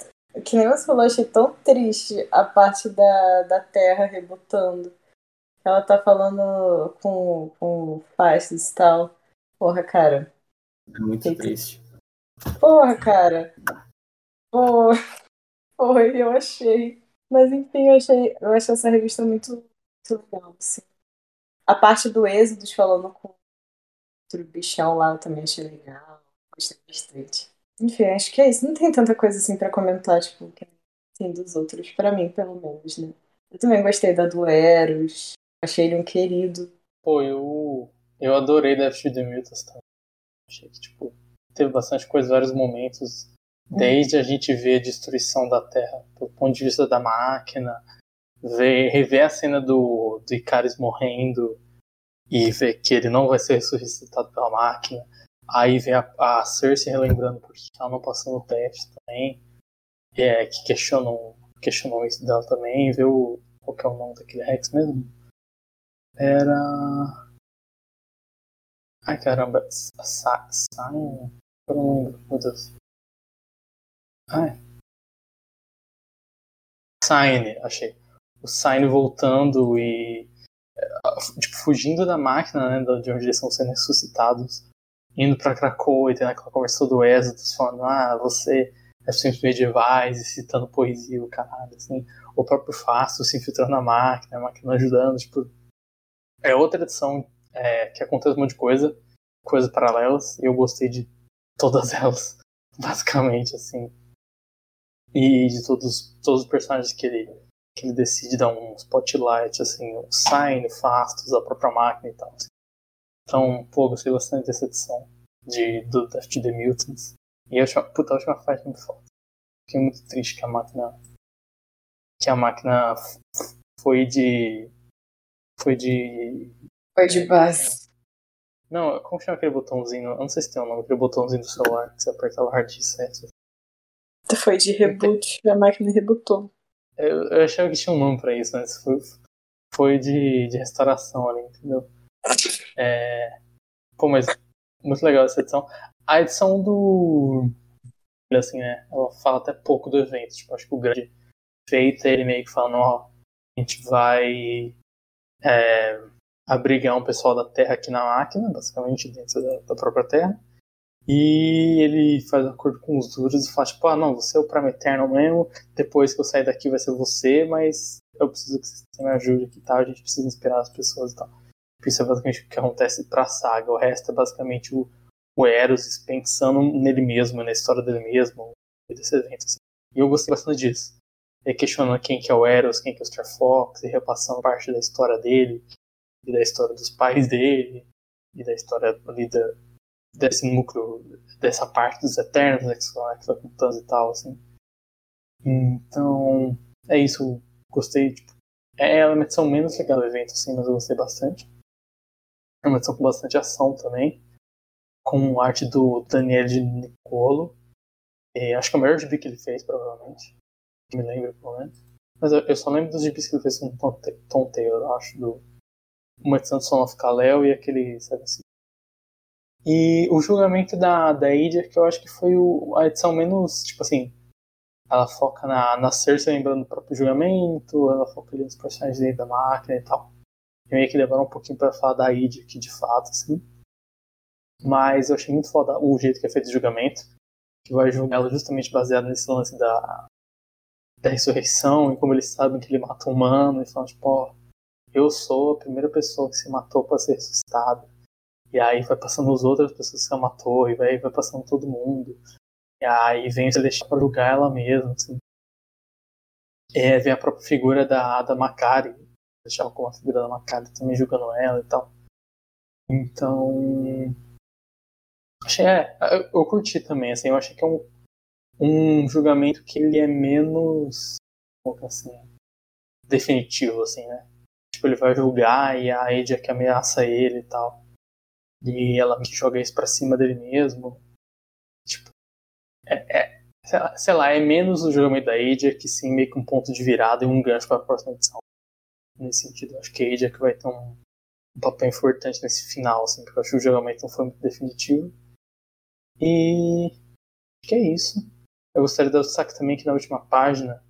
Que nem você falou, eu achei tão triste a parte da, da Terra rebutando. Ela tá falando com, com o Fastos e tal. Porra, cara. É muito triste. Porra, cara. Pô, foi, eu achei. Mas enfim, eu achei, eu achei essa revista muito, muito legal, assim. A parte do Êxodos falando com o bichão lá, eu também achei legal. Gostei bastante. Enfim, acho que é isso. Não tem tanta coisa assim pra comentar, tipo, que tem dos outros, pra mim, pelo menos, né? Eu também gostei da do Eros. Achei ele um querido. Pô, eu, eu adorei Death to the Mutants também. Achei que, tipo, teve bastante coisa, vários momentos, desde a gente ver a destruição da Terra, do ponto de vista da máquina, ver, rever a cena do, do Icaris morrendo e ver que ele não vai ser ressuscitado pela máquina, Aí vem a, a Cersei relembrando porque ela não passou no teste também. É, que questionam, questionou isso dela também. Vê o, qual que é o nome daquele Rex mesmo? Era. Ai caramba, Sign. Eu não lembro, meu Deus. Ai. Sign, achei. O Sign voltando e. Tipo, fugindo da máquina, né? De onde eles estão sendo ressuscitados. Indo pra Krakow e tendo aquela conversa do Exodus falando: Ah, você é sempre medievais e citando poesia, o caralho, assim. O próprio Fácil se infiltrando na máquina, a máquina ajudando, tipo. É outra edição é, que acontece um monte de coisa, coisas paralelas, e eu gostei de todas [LAUGHS] elas, basicamente, assim. E de todos, todos os personagens que ele, que ele decide dar um spotlight, assim, o Sign, Fastos, a própria máquina e tal. Assim. Então, pô, gostei bastante dessa edição de, do Death to the Mutants. E a última, puta, a última faixa é muito foda. Fiquei muito triste que a máquina. Que a máquina foi de. Foi de. Foi de base. Não, como chama aquele botãozinho? Eu não sei se tem um nome, aquele botãozinho do celular que você aperta o hard reset. Foi de reboot, a máquina rebootou. Eu, eu achava que tinha um nome pra isso, mas foi, foi de, de restauração ali, entendeu? É... Pô, mas muito legal essa edição. A edição do. Assim, né? Ela fala até pouco do evento. Tipo, acho que o grande feito é ele meio que falando: ó, a gente vai é, abrigar um pessoal da Terra aqui na máquina, basicamente dentro da, da própria Terra. E ele faz um acordo com os Duros e fala, tipo, ah, não, você é o Prime Eternal mesmo, depois que eu sair daqui vai ser você, mas eu preciso que você me ajude aqui e tá? tal, a gente precisa inspirar as pessoas e tal. Isso é basicamente o que acontece pra saga, o resto é basicamente o, o Eros pensando nele mesmo, na história dele mesmo, desse evento. Assim. E eu gostei bastante disso. Ele questionando quem que é o Eros, quem que é o Star Fox, e repassando parte da história dele, e da história dos pais dele, e da história ali da, desse núcleo, dessa parte dos Eternos, né, que com Thanos e tal, assim. Então, é isso. Gostei, tipo, é uma edição menos legal do evento, assim, mas eu gostei bastante. É uma edição com bastante ação também, com arte do Daniel de Nicolo. E acho que é o maior gibi que ele fez, provavelmente. Que me lembro, pelo menos. Mas eu, eu, só lembro dos gibis que ele fez com Tom Taylor, eu acho, do uma edição do Son of Kal-El e aquele, sabe assim, e o julgamento da, da Idia, que eu acho que foi o, a edição menos, tipo assim, ela foca na, na Cersei lembrando do próprio julgamento, ela foca ali nos personagens dentro da máquina e tal. E meio que levaram um pouquinho para falar da Idia aqui de fato, assim. Mas eu achei muito foda o jeito que é feito o julgamento, que vai julgar ela justamente baseado nesse lance da, da ressurreição e como eles sabem que ele mata um humano e falam, tipo, ó, eu sou a primeira pessoa que se matou para ser ressuscitada e aí vai passando as outras pessoas que ela matou, e vai, vai passando todo mundo. E aí vem o deixar pra julgar ela mesma, assim. E vem a própria figura da, da Macari, deixar como a figura da Macari também julgando ela e tal. Então. Achei, é, eu, curti também, assim, eu achei que é um, um julgamento que ele é menos. Assim? Definitivo, assim, né? Tipo, ele vai julgar e a Edia que ameaça ele e tal e ela joga isso pra cima dele mesmo. Tipo, é, é sei, lá, sei, lá, é menos o julgamento da Aja que sim meio que um ponto de virada e um gancho para a próxima edição. Nesse sentido, acho que a Aja que vai ter um, um, papel importante nesse final, assim, porque eu acho que o julgamento não foi muito definitivo. E acho que é isso. Eu gostaria de dar destaque também que na última página,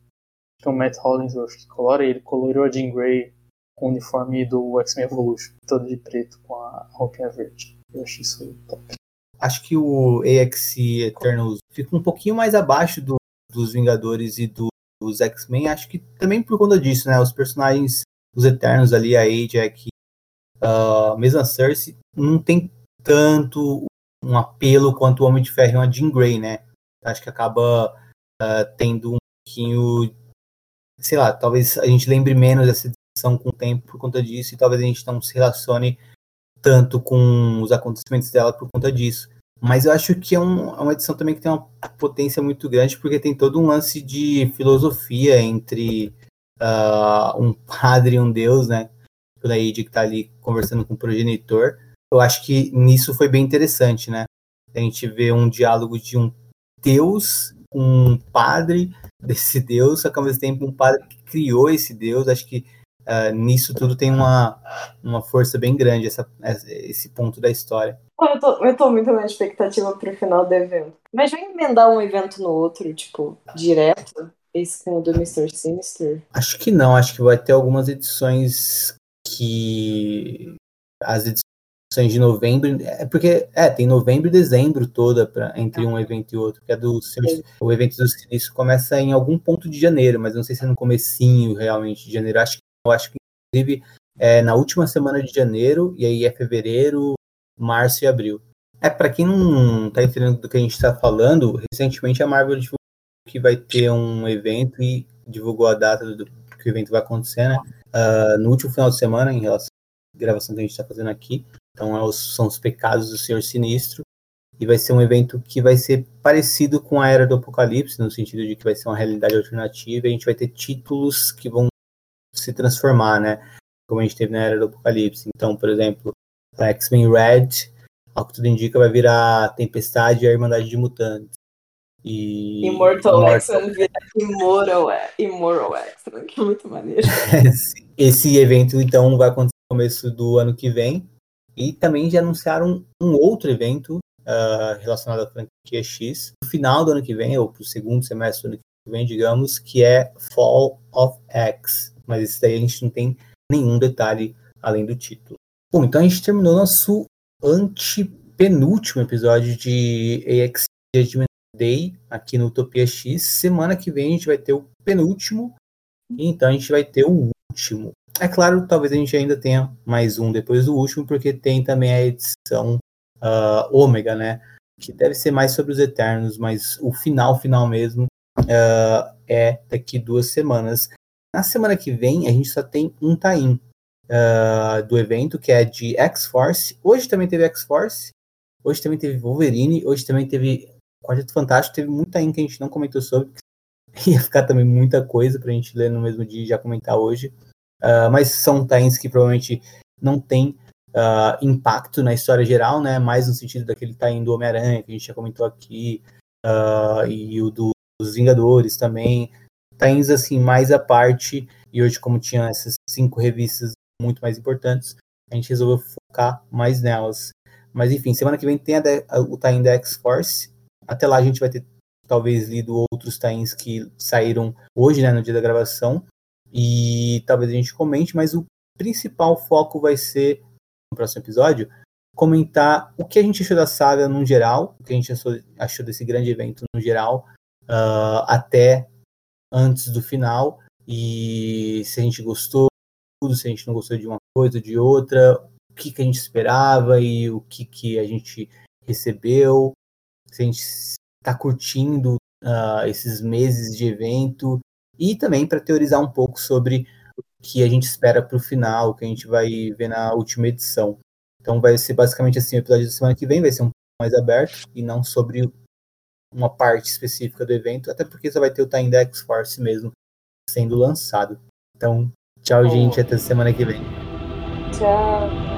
que é o Matt Hollingsworth que colora, ele coloriu a Jean Grey com o uniforme do X-Men Evolution, todo de preto com a roupinha verde. Eu acho isso top. Acho que o AX Eternals fica um pouquinho mais abaixo do, dos Vingadores e do, dos X-Men, acho que também por conta disso, né? Os personagens, os Eternos ali, a Ajax, uh, mesmo a Cersei, não tem tanto um apelo quanto o Homem de Ferro e a Jean Grey, né? Acho que acaba uh, tendo um pouquinho, sei lá, talvez a gente lembre menos dessa com o tempo por conta disso, e talvez a gente não se relacione tanto com os acontecimentos dela por conta disso. Mas eu acho que é, um, é uma edição também que tem uma potência muito grande, porque tem todo um lance de filosofia entre uh, um padre e um deus, né? Pela Id que tá ali conversando com o progenitor. Eu acho que nisso foi bem interessante, né? A gente vê um diálogo de um deus com um padre desse deus, só que ao mesmo tempo um padre que criou esse deus. Acho que uh, nisso tudo tem uma, uma força bem grande, essa, esse ponto da história. Eu tô, eu tô muito na expectativa pro final do evento. Mas vai emendar um evento no outro, tipo, direto? Esse com o do Mr. Sinister? Acho que não, acho que vai ter algumas edições que. As edições de novembro. É porque, é, tem novembro e dezembro toda pra, entre um evento e outro. Que é do o evento do Sinistro começa em algum ponto de janeiro, mas não sei se é no comecinho realmente de janeiro. Acho que, eu acho que inclusive é na última semana de janeiro, e aí é fevereiro, março e abril. É, para quem não tá entendendo do que a gente está falando, recentemente a Marvel divulgou que vai ter um evento e divulgou a data do que o evento vai acontecer, né? Uh, no último final de semana, em relação à gravação que a gente está fazendo aqui. Então, é os, são os pecados do Senhor Sinistro. E vai ser um evento que vai ser parecido com a Era do Apocalipse, no sentido de que vai ser uma realidade alternativa e a gente vai ter títulos que vão se transformar, né? Como a gente teve na Era do Apocalipse. Então, por exemplo, X-Men Red, ao que tudo indica, vai virar Tempestade e a Irmandade de Mutantes. E Immortal X-Men vira Immortal, Immortal X-Men, que é muito maneiro. [LAUGHS] Esse evento, então, vai acontecer no começo do ano que vem. E também já anunciaram um outro evento uh, relacionado à franquia X no final do ano que vem, ou para o segundo semestre do ano que vem, digamos, que é Fall of X. Mas esse daí a gente não tem nenhum detalhe além do título. Bom, então a gente terminou nosso antepenúltimo episódio de AX Judgment Day aqui no Utopia X. Semana que vem a gente vai ter o penúltimo, e então a gente vai ter o último. É claro, talvez a gente ainda tenha mais um depois do último, porque tem também a edição uh, Ômega, né? Que deve ser mais sobre os Eternos, mas o final, final mesmo, uh, é daqui duas semanas. Na semana que vem, a gente só tem um tain uh, do evento, que é de X-Force. Hoje também teve X-Force, hoje também teve Wolverine, hoje também teve Quarteto Fantástico, teve muita in que a gente não comentou sobre, [LAUGHS] ia ficar também muita coisa pra gente ler no mesmo dia e já comentar hoje. Uh, mas são tains que provavelmente não tem uh, impacto na história geral, né? Mais no sentido daquele tain do Homem-Aranha que a gente já comentou aqui, uh, e o do, dos Vingadores também. Tains assim, mais à parte, e hoje, como tinha essas cinco revistas muito mais importantes, a gente resolveu focar mais nelas. Mas enfim, semana que vem tem a, a, o Time da X-Force. Até lá a gente vai ter talvez lido outros times que saíram hoje, né, no dia da gravação. E talvez a gente comente, mas o principal foco vai ser, no próximo episódio, comentar o que a gente achou da saga no geral, o que a gente achou, achou desse grande evento no geral, uh, até antes do final, e se a gente gostou, se a gente não gostou de uma coisa de outra, o que, que a gente esperava e o que, que a gente recebeu, se a gente está curtindo uh, esses meses de evento. E também para teorizar um pouco sobre o que a gente espera para o final, o que a gente vai ver na última edição. Então vai ser basicamente assim, o episódio da semana que vem vai ser um pouco mais aberto e não sobre uma parte específica do evento, até porque só vai ter o Time da X-Force mesmo sendo lançado. Então, Tchau, gente. Até semana que vem. Tchau. Tchau,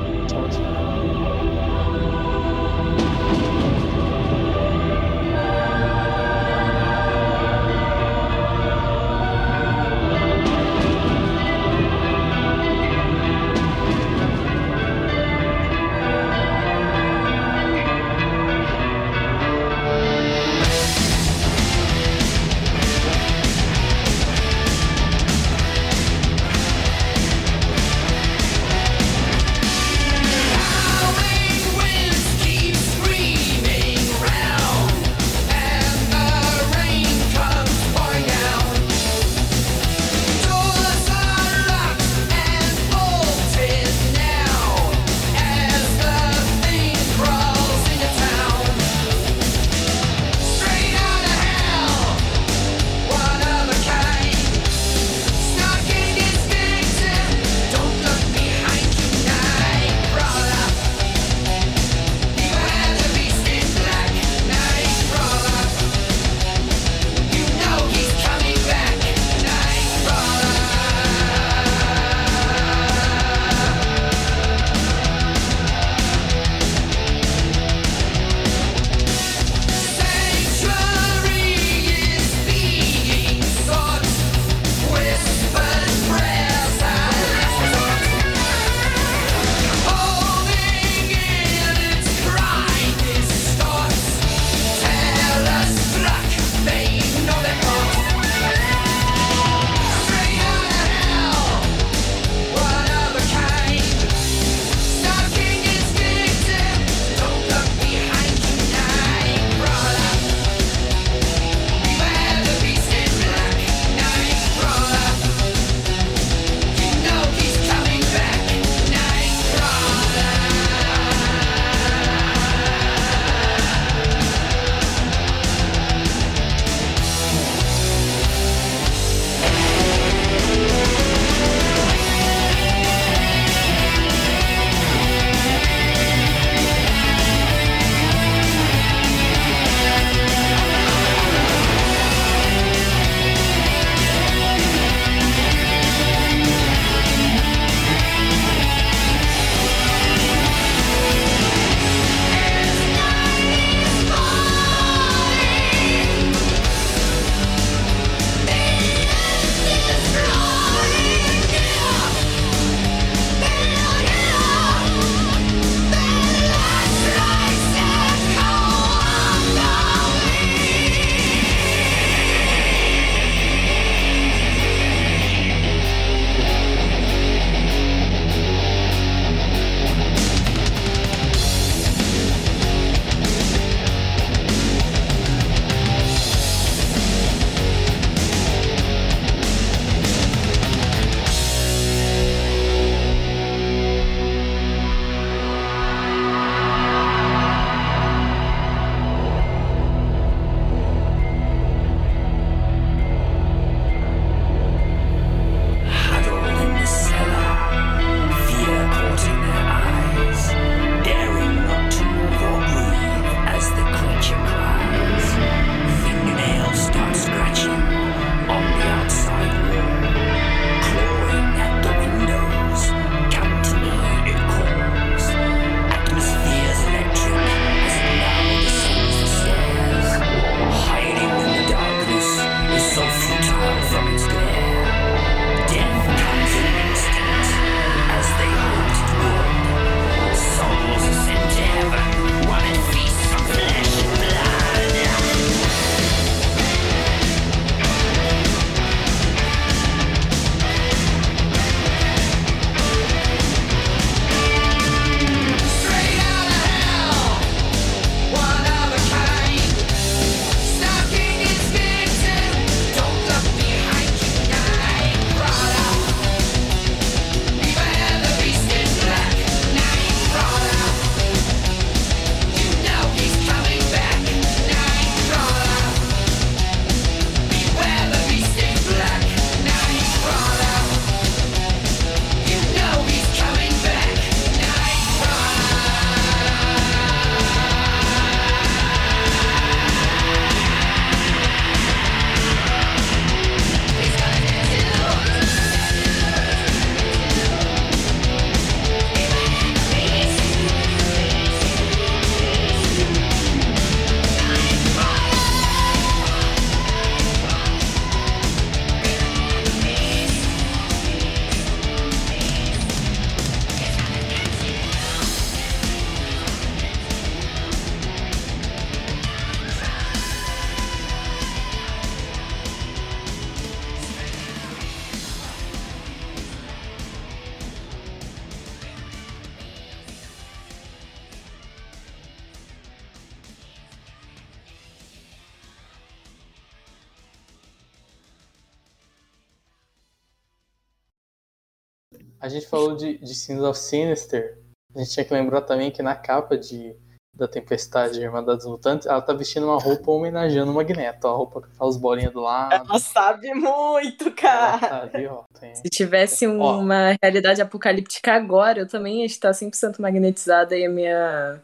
Sins of Sinister. A gente tinha que lembrar também que na capa de, da Tempestade Irmandade dos Mutantes, ela tá vestindo uma roupa homenageando o Magneto. A roupa com aquelas bolinhas do lado. Ela sabe muito, cara. Ali, ó, tem... Se tivesse uma ó, realidade apocalíptica agora, eu também ia estar 100% magnetizada e a minha.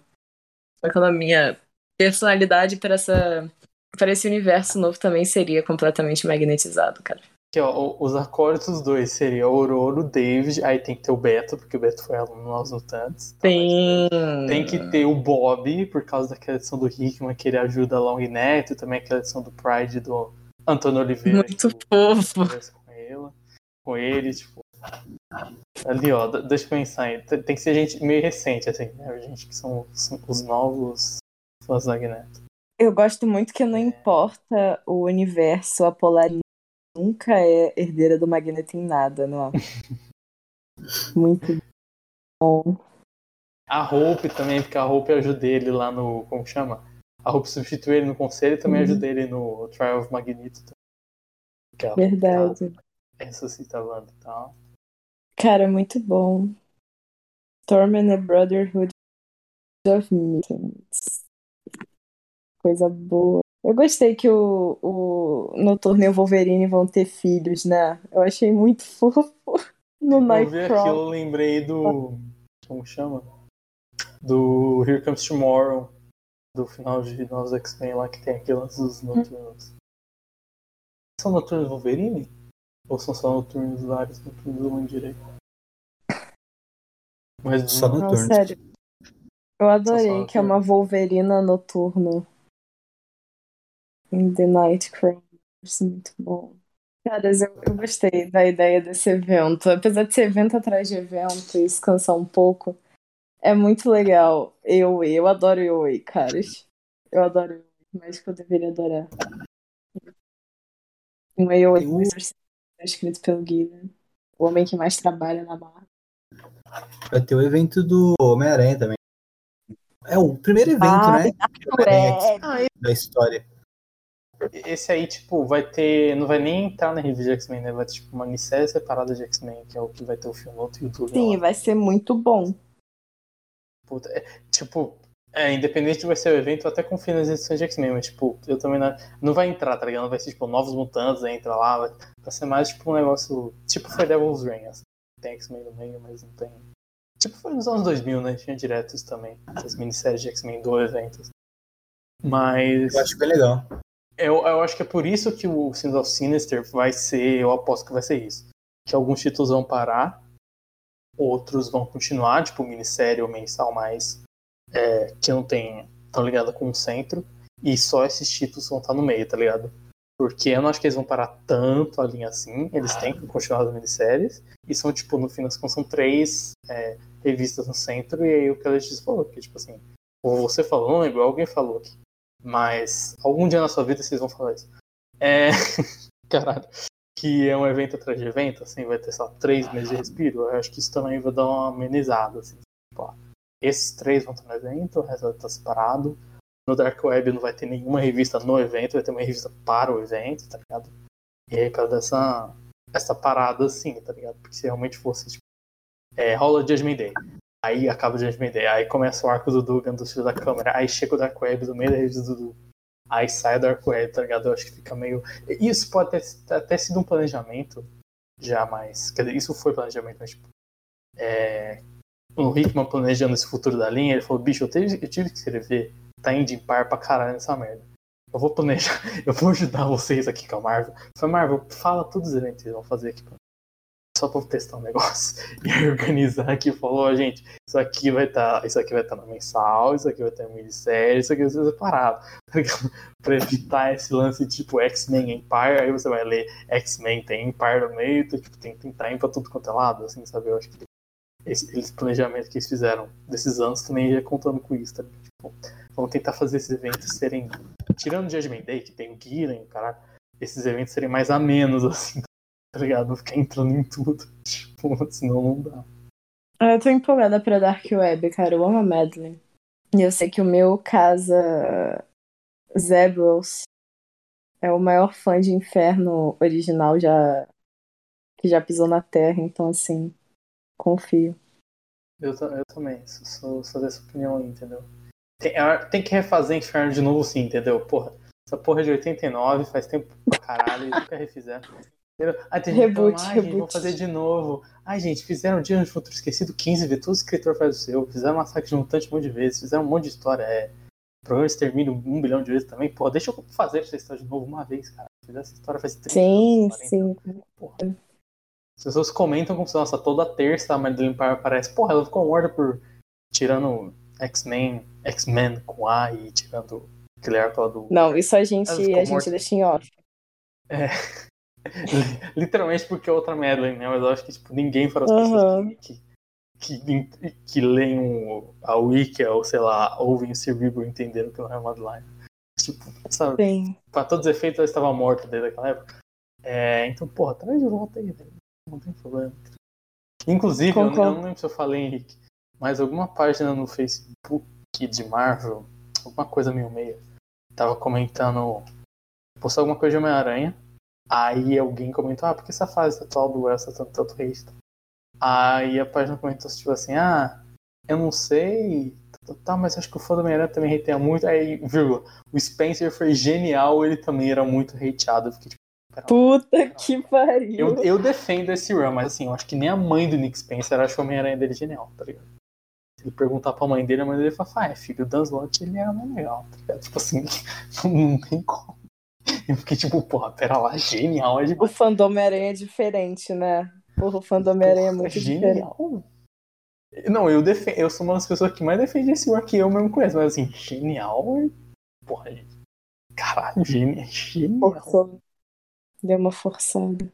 Aquela minha personalidade para essa para esse universo novo também seria completamente magnetizado, cara. Aqui, ó, os acordes dos dois seria o Ororo, David, aí tem que ter o Beto, porque o Beto foi aluno Nós Mutantes. Tem. Tem que ter o Bob, por causa daquela edição do Hickman, que ele ajuda a Long Neto, também aquela edição do Pride do Antônio Oliveira. Muito fofo. Com ele, com ele, tipo. Ali, ó, deixa eu pensar aí. Tem que ser gente meio recente, assim, né? Gente que são os novos fãs da Magneto. Eu gosto muito que não importa o universo, a polaridade nunca é herdeira do Magneto em nada, não é? [LAUGHS] Muito bom. A Hope também, porque a Hope ajuda ele lá no. Como chama? A Hope substitui ele no conselho e também uhum. ajuda ele no Trial of Magneto. É Verdade. Ressuscita a Wanda e tal. Cara, muito bom. Storm and the Brotherhood of Mutants. Coisa boa. Eu gostei que o, o Noturno e o Wolverine vão ter filhos, né? Eu achei muito [LAUGHS] fofo no Nightcrawler. Eu vi aquilo, eu lembrei do... Como chama? Do Here Comes Tomorrow. Do final de Novos X-Men lá, que tem aqueles dos Noturnos. Hum. São Noturnos Wolverine? Ou são só Noturnos vários Noturnos do Homem Direito? Mas só Noturnos. Não, sério. Eu adorei que é uma Wolverina Noturno. In the Night Crawlers, muito bom. Caras, eu, eu gostei da ideia desse evento. Apesar de ser evento atrás de evento e se cansar um pouco, é muito legal. Eu, eu adoro eu, caras. Eu adoro eu, mais que eu deveria adorar. Um eu escrito pelo Guilherme, o homem que mais trabalha na barra. Vai ter o evento do Homem-Aranha também. É o primeiro evento, ah, né? É. Da história. Esse aí, tipo, vai ter. Não vai nem entrar na revista de X-Men, né? Vai ter tipo uma minissérie separada de X-Men, que é o que vai ter o filme no YouTube. Sim, lá. vai ser muito bom. Puta, é, tipo, é, independente de vai ser o evento, eu até confio nas edições de X-Men, mas, tipo, eu também não. Não vai entrar, tá ligado? Não vai ser, tipo, novos mutantes, entra lá. Vai, vai ser mais, tipo, um negócio. Tipo, foi Devil's Reign, assim. Tem X-Men no meio, mas não tem. Tipo, foi nos anos 2000, né? Tinha diretos também. Essas minisséries de X-Men do evento. Mas. Eu acho bem legal. Eu, eu acho que é por isso que o Sins of Sinister vai ser, eu aposto que vai ser isso. Que alguns títulos vão parar, outros vão continuar, tipo minissérie ou mensal mais é, que não tem tão ligado com o centro, e só esses títulos vão estar no meio, tá ligado? Porque eu não acho que eles vão parar tanto a linha assim, eles têm que continuar as minisséries, e são, tipo, no fim das contas, são três é, revistas no centro, e aí o que a gente falou, que, tipo assim, ou você falou, não lembro, alguém falou que mas algum dia na sua vida vocês vão falar isso. É. [LAUGHS] Caralho. Que é um evento atrás de evento, assim, vai ter só três meses de respiro. Eu acho que isso também vai dar uma amenizada, assim. Tipo, esses três vão estar no evento, o resto estar separado. No Dark Web não vai ter nenhuma revista no evento, vai ter uma revista para o evento, tá ligado? E aí, pra dar essa, essa parada assim, tá ligado? Porque se realmente fosse, tipo, é, rola Judgment Day. Aí acaba o Judgment Day, aí começa o arco do Dugan dos filhos da câmera, aí chega o Dark Web do meio da rede do Dudu. Aí sai o Dark Web, tá ligado? Eu acho que fica meio. Isso pode ter até sido um planejamento já, mas. Quer dizer, isso foi planejamento, mas tipo. É... O Hickman planejando esse futuro da linha, ele falou, bicho, eu tive, eu tive que escrever, tá indo em par pra caralho nessa merda. Eu vou planejar, [LAUGHS] eu vou ajudar vocês aqui com a Marvel. Foi Marvel, fala todos os eventos que vão fazer aqui pra só para testar um negócio [LAUGHS] e organizar aqui falou, oh, gente, isso aqui vai estar, tá, isso aqui vai estar tá na mensal, isso aqui vai estar tá na minissérie, isso aqui vai ser separado. [LAUGHS] para evitar esse lance tipo X-Men Empire, aí você vai ler X-Men tem Empire no meio, então, tipo, tem, tem pra tudo quanto é lado, assim, sabe? Eu acho que esse, esse planejamento que eles fizeram desses anos também ia contando com isso, tá? Tipo, vamos tentar fazer esses eventos serem, tirando o Judgment Day, que tem o Gillen, cara, esses eventos serem mais amenos, [LAUGHS] assim, tá ligado? Ficar entrando em tudo. [LAUGHS] Tipo, senão não dá. Ah, eu tô empolgada pra Dark Web, cara. Eu amo a Madeline. E eu sei que o meu casa Zebros é o maior fã de Inferno original já que já pisou na Terra, então assim, confio. Eu, eu também, sou, sou dessa opinião aí, entendeu? Tem, é, tem que refazer Inferno de novo sim, entendeu? Porra, essa porra é de 89, faz tempo pra caralho, [LAUGHS] nunca refizeram. Aí tem reboot, gente reboot. vou fazer de novo. Ai, gente, fizeram Dia de Futuro Esquecido 15 vezes, todo escritor faz o seu. Fizeram Massacre de Mutante um monte de vezes, fizeram um monte de história. É, programa extermínio um bilhão de vezes também. Pô, deixa eu fazer essa história de novo uma vez, cara. Fiz essa história faz 30 Sim, anos, 40 sim. Porra. As pessoas comentam como se, nossa, toda terça a Madeline Parr aparece. Porra, ela ficou morta por tirando X-Men, X-Men com A e tirando aquele arco lá do. Não, isso a gente, a gente morta. deixa em off. É. [LAUGHS] Literalmente porque é outra Madeline, né? Mas eu acho que tipo, ninguém fora as Aham. pessoas que, que, que, leem o- a Wiki ou sei lá, ouvem o Cerebro entenderam que não é Madeline. Tipo, sabe? Sim. Pra todos os efeitos ela estava morta desde aquela época. É, então, porra, traz de volta aí, velho. Não tem problema. Inclusive, eu, eu não lembro se eu falei, Henrique, mas alguma página no Facebook de Marvel, alguma coisa meio meia, tava comentando. Postou alguma coisa de Homem-Aranha. Aí alguém comentou, ah, por que essa fase atual do Wells tá tanto, tanto hate? Aí a página comentou tipo assim, ah, eu não sei, tá, mas acho que o fã do Homem-Aranha também hateia muito. Aí, vírgula, o Spencer foi genial, ele também era muito hateado. Eu fiquei tipo, Puta que pariu. eu, eu defendo esse run, mas assim, eu acho que nem a mãe do Nick Spencer acha o Homem-Aranha dele genial, tá ligado? Se ele perguntar pra mãe dele, a mãe dele fala, ah, é filho do Dan Slott, ele é mais legal, tá ligado? Tipo assim, [LAUGHS] não tem como. Eu fiquei tipo, porra, pera lá, genial é O demais. fã do Homem-Aranha é diferente, né? Porra, o fã do Homem-Aranha é muito diferente. genial. Não, eu, defe... eu sou uma das pessoas que mais defende esse run que eu mesmo conheço, mas assim, genial é. Porra, gente. Caralho, genial. genial. Forçou. Deu uma forçada.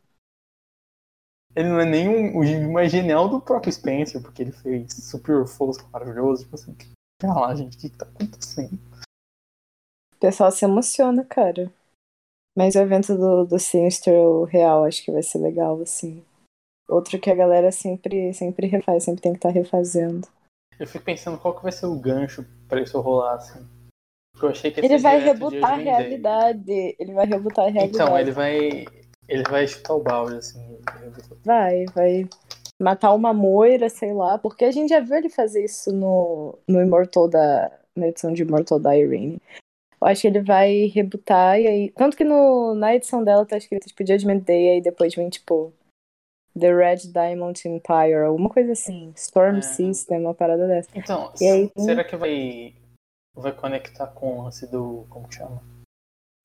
Ele não é nem um, o mais genial do próprio Spencer, porque ele fez Super Força maravilhoso. Tipo assim, pera lá, gente, o que, que tá acontecendo? O pessoal se emociona, cara. Mas o evento do, do Sinister real acho que vai ser legal, assim. Outro que a galera sempre, sempre refaz, sempre tem que estar refazendo. Eu fico pensando qual que vai ser o gancho pra isso rolar, assim. Eu achei que Ele vai rebutar a realidade. Ele vai rebutar a realidade. Então, ele vai. Ele vai chutar o balde, assim. Vai, vai matar uma moira, sei lá. Porque a gente já viu ele fazer isso no, no Immortal da. Na edição de Immortal da Irene. Eu acho que ele vai rebutar e aí. Tanto que no, na edição dela tá escrito tipo Judgment Day, aí depois vem tipo. The Red Diamond Empire, alguma coisa assim. Storm É. System, uma parada dessa. Então, E aí, será que vai. Vai conectar com o lance do. Como que chama?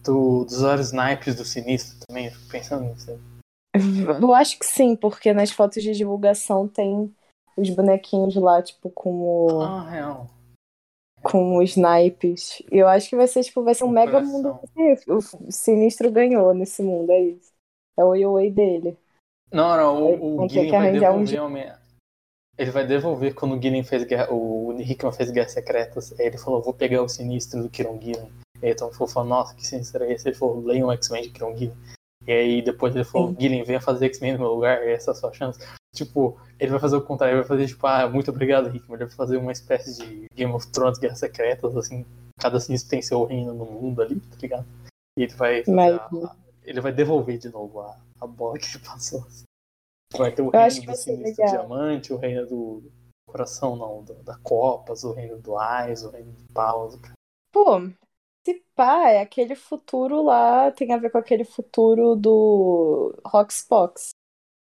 Do, dos vários naipes do sinistro também? Eu fico pensando nisso. [LAUGHS] Eu acho que sim, porque nas fotos de divulgação tem os bonequinhos lá, tipo, com o. Ah, real. Com os naipes. Eu acho que vai ser, tipo, vai ser um Um mega mundo. O Sinistro ganhou nesse mundo, é isso. É o AOA dele. Não, não, o, o que vai um devolver Homem- Ele vai devolver quando o Gillen fez guerra, o Hickman fez Guerras Secretas. Aí ele falou, vou pegar o sinistro do Kiron Gillen. E aí então falou, nossa, que sinistro é esse? Ele falou, leia um X-Men de Kiron Gillen. E aí depois ele falou. Gillen, venha fazer X-Men no meu lugar, essa é a sua chance. Tipo, ele vai fazer o contrário, ele vai fazer tipo, ah, muito obrigado, Hickman. Ele vai fazer uma espécie de Game of Thrones, Guerras Secretas, assim, cada sinistro tem seu reino no mundo ali, tá ligado? E ele vai Mas- a- ele vai devolver de novo a, a bola que ele passou. Vai ter o Eu reino do Sinistro. Diamante, o reino do Coração, não, do- da Copas, o reino do Ais, o reino de Paus. Pô, se pá, é aquele futuro lá, tem a ver com aquele futuro do Roxbox.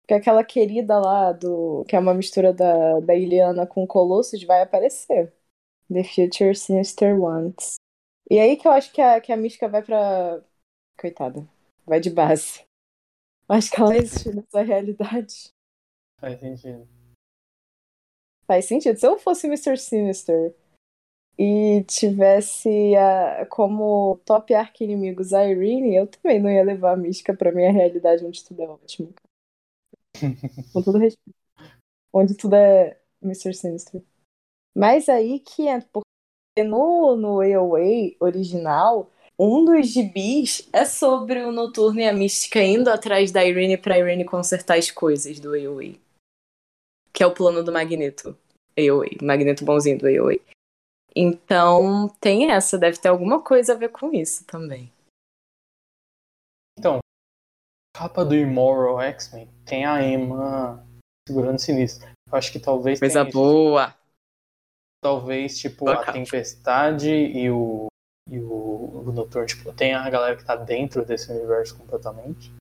Que aquela querida lá, do que é uma mistura da, da Iliana com Colossus, vai aparecer. The Future Sinister Ones. E aí que eu acho que a, que a Mística vai pra. Coitada. Vai de base. Acho que ela existe nessa realidade. Faz sentido. Faz sentido. Se eu fosse Mr. Sinister e tivesse a, como top arqui-inimigos a Irene, eu também não ia levar a mística pra minha realidade onde tudo é ótimo. [LAUGHS] Com todo respeito. Onde tudo é Mr. Sinister. Mas aí que é. Porque no, no AOA original, um dos gibis é sobre o Noturno e a Mística indo atrás da Irene pra Irene consertar as coisas do AOA. Que é o plano do Magneto. AOA. Magneto bonzinho do AOA. Então, tem essa. Deve ter alguma coisa a ver com isso também. Capa do Immoral X-Men tem a Emma segurando o Sinistro. Eu acho que talvez. Coisa boa! Talvez, tipo, a Tempestade e o. E o, o Noturno, tipo, tem a galera que tá dentro desse universo completamente.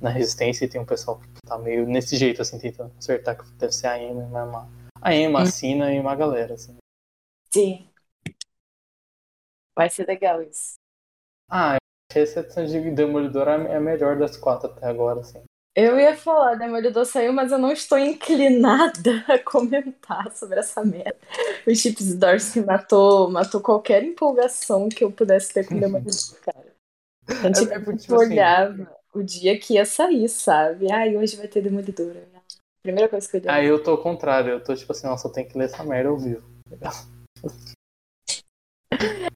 Na Resistência e tem um pessoal que tá meio nesse jeito, assim, tentando consertar, que deve ser a Emma, uma, a Emma, hum. a Sina e uma galera, assim. Sim. Vai ser legal isso. Ah, edição de Demolidor é a melhor das quatro até agora, assim. Eu ia falar, Demolidor saiu, mas eu não estou inclinada [LAUGHS] a comentar sobre essa merda. O Chips Darcy matou, matou qualquer empolgação que eu pudesse ter com o Demolidor, [LAUGHS] cara. A gente é, é tipo, olhava assim, o dia que ia sair, sabe? Ai, hoje vai ter Demolidor. Primeira coisa que eu Ah, eu tô ao contrário. Eu tô tipo assim, nossa, eu tenho que ler essa merda ao vivo. Legal. [LAUGHS]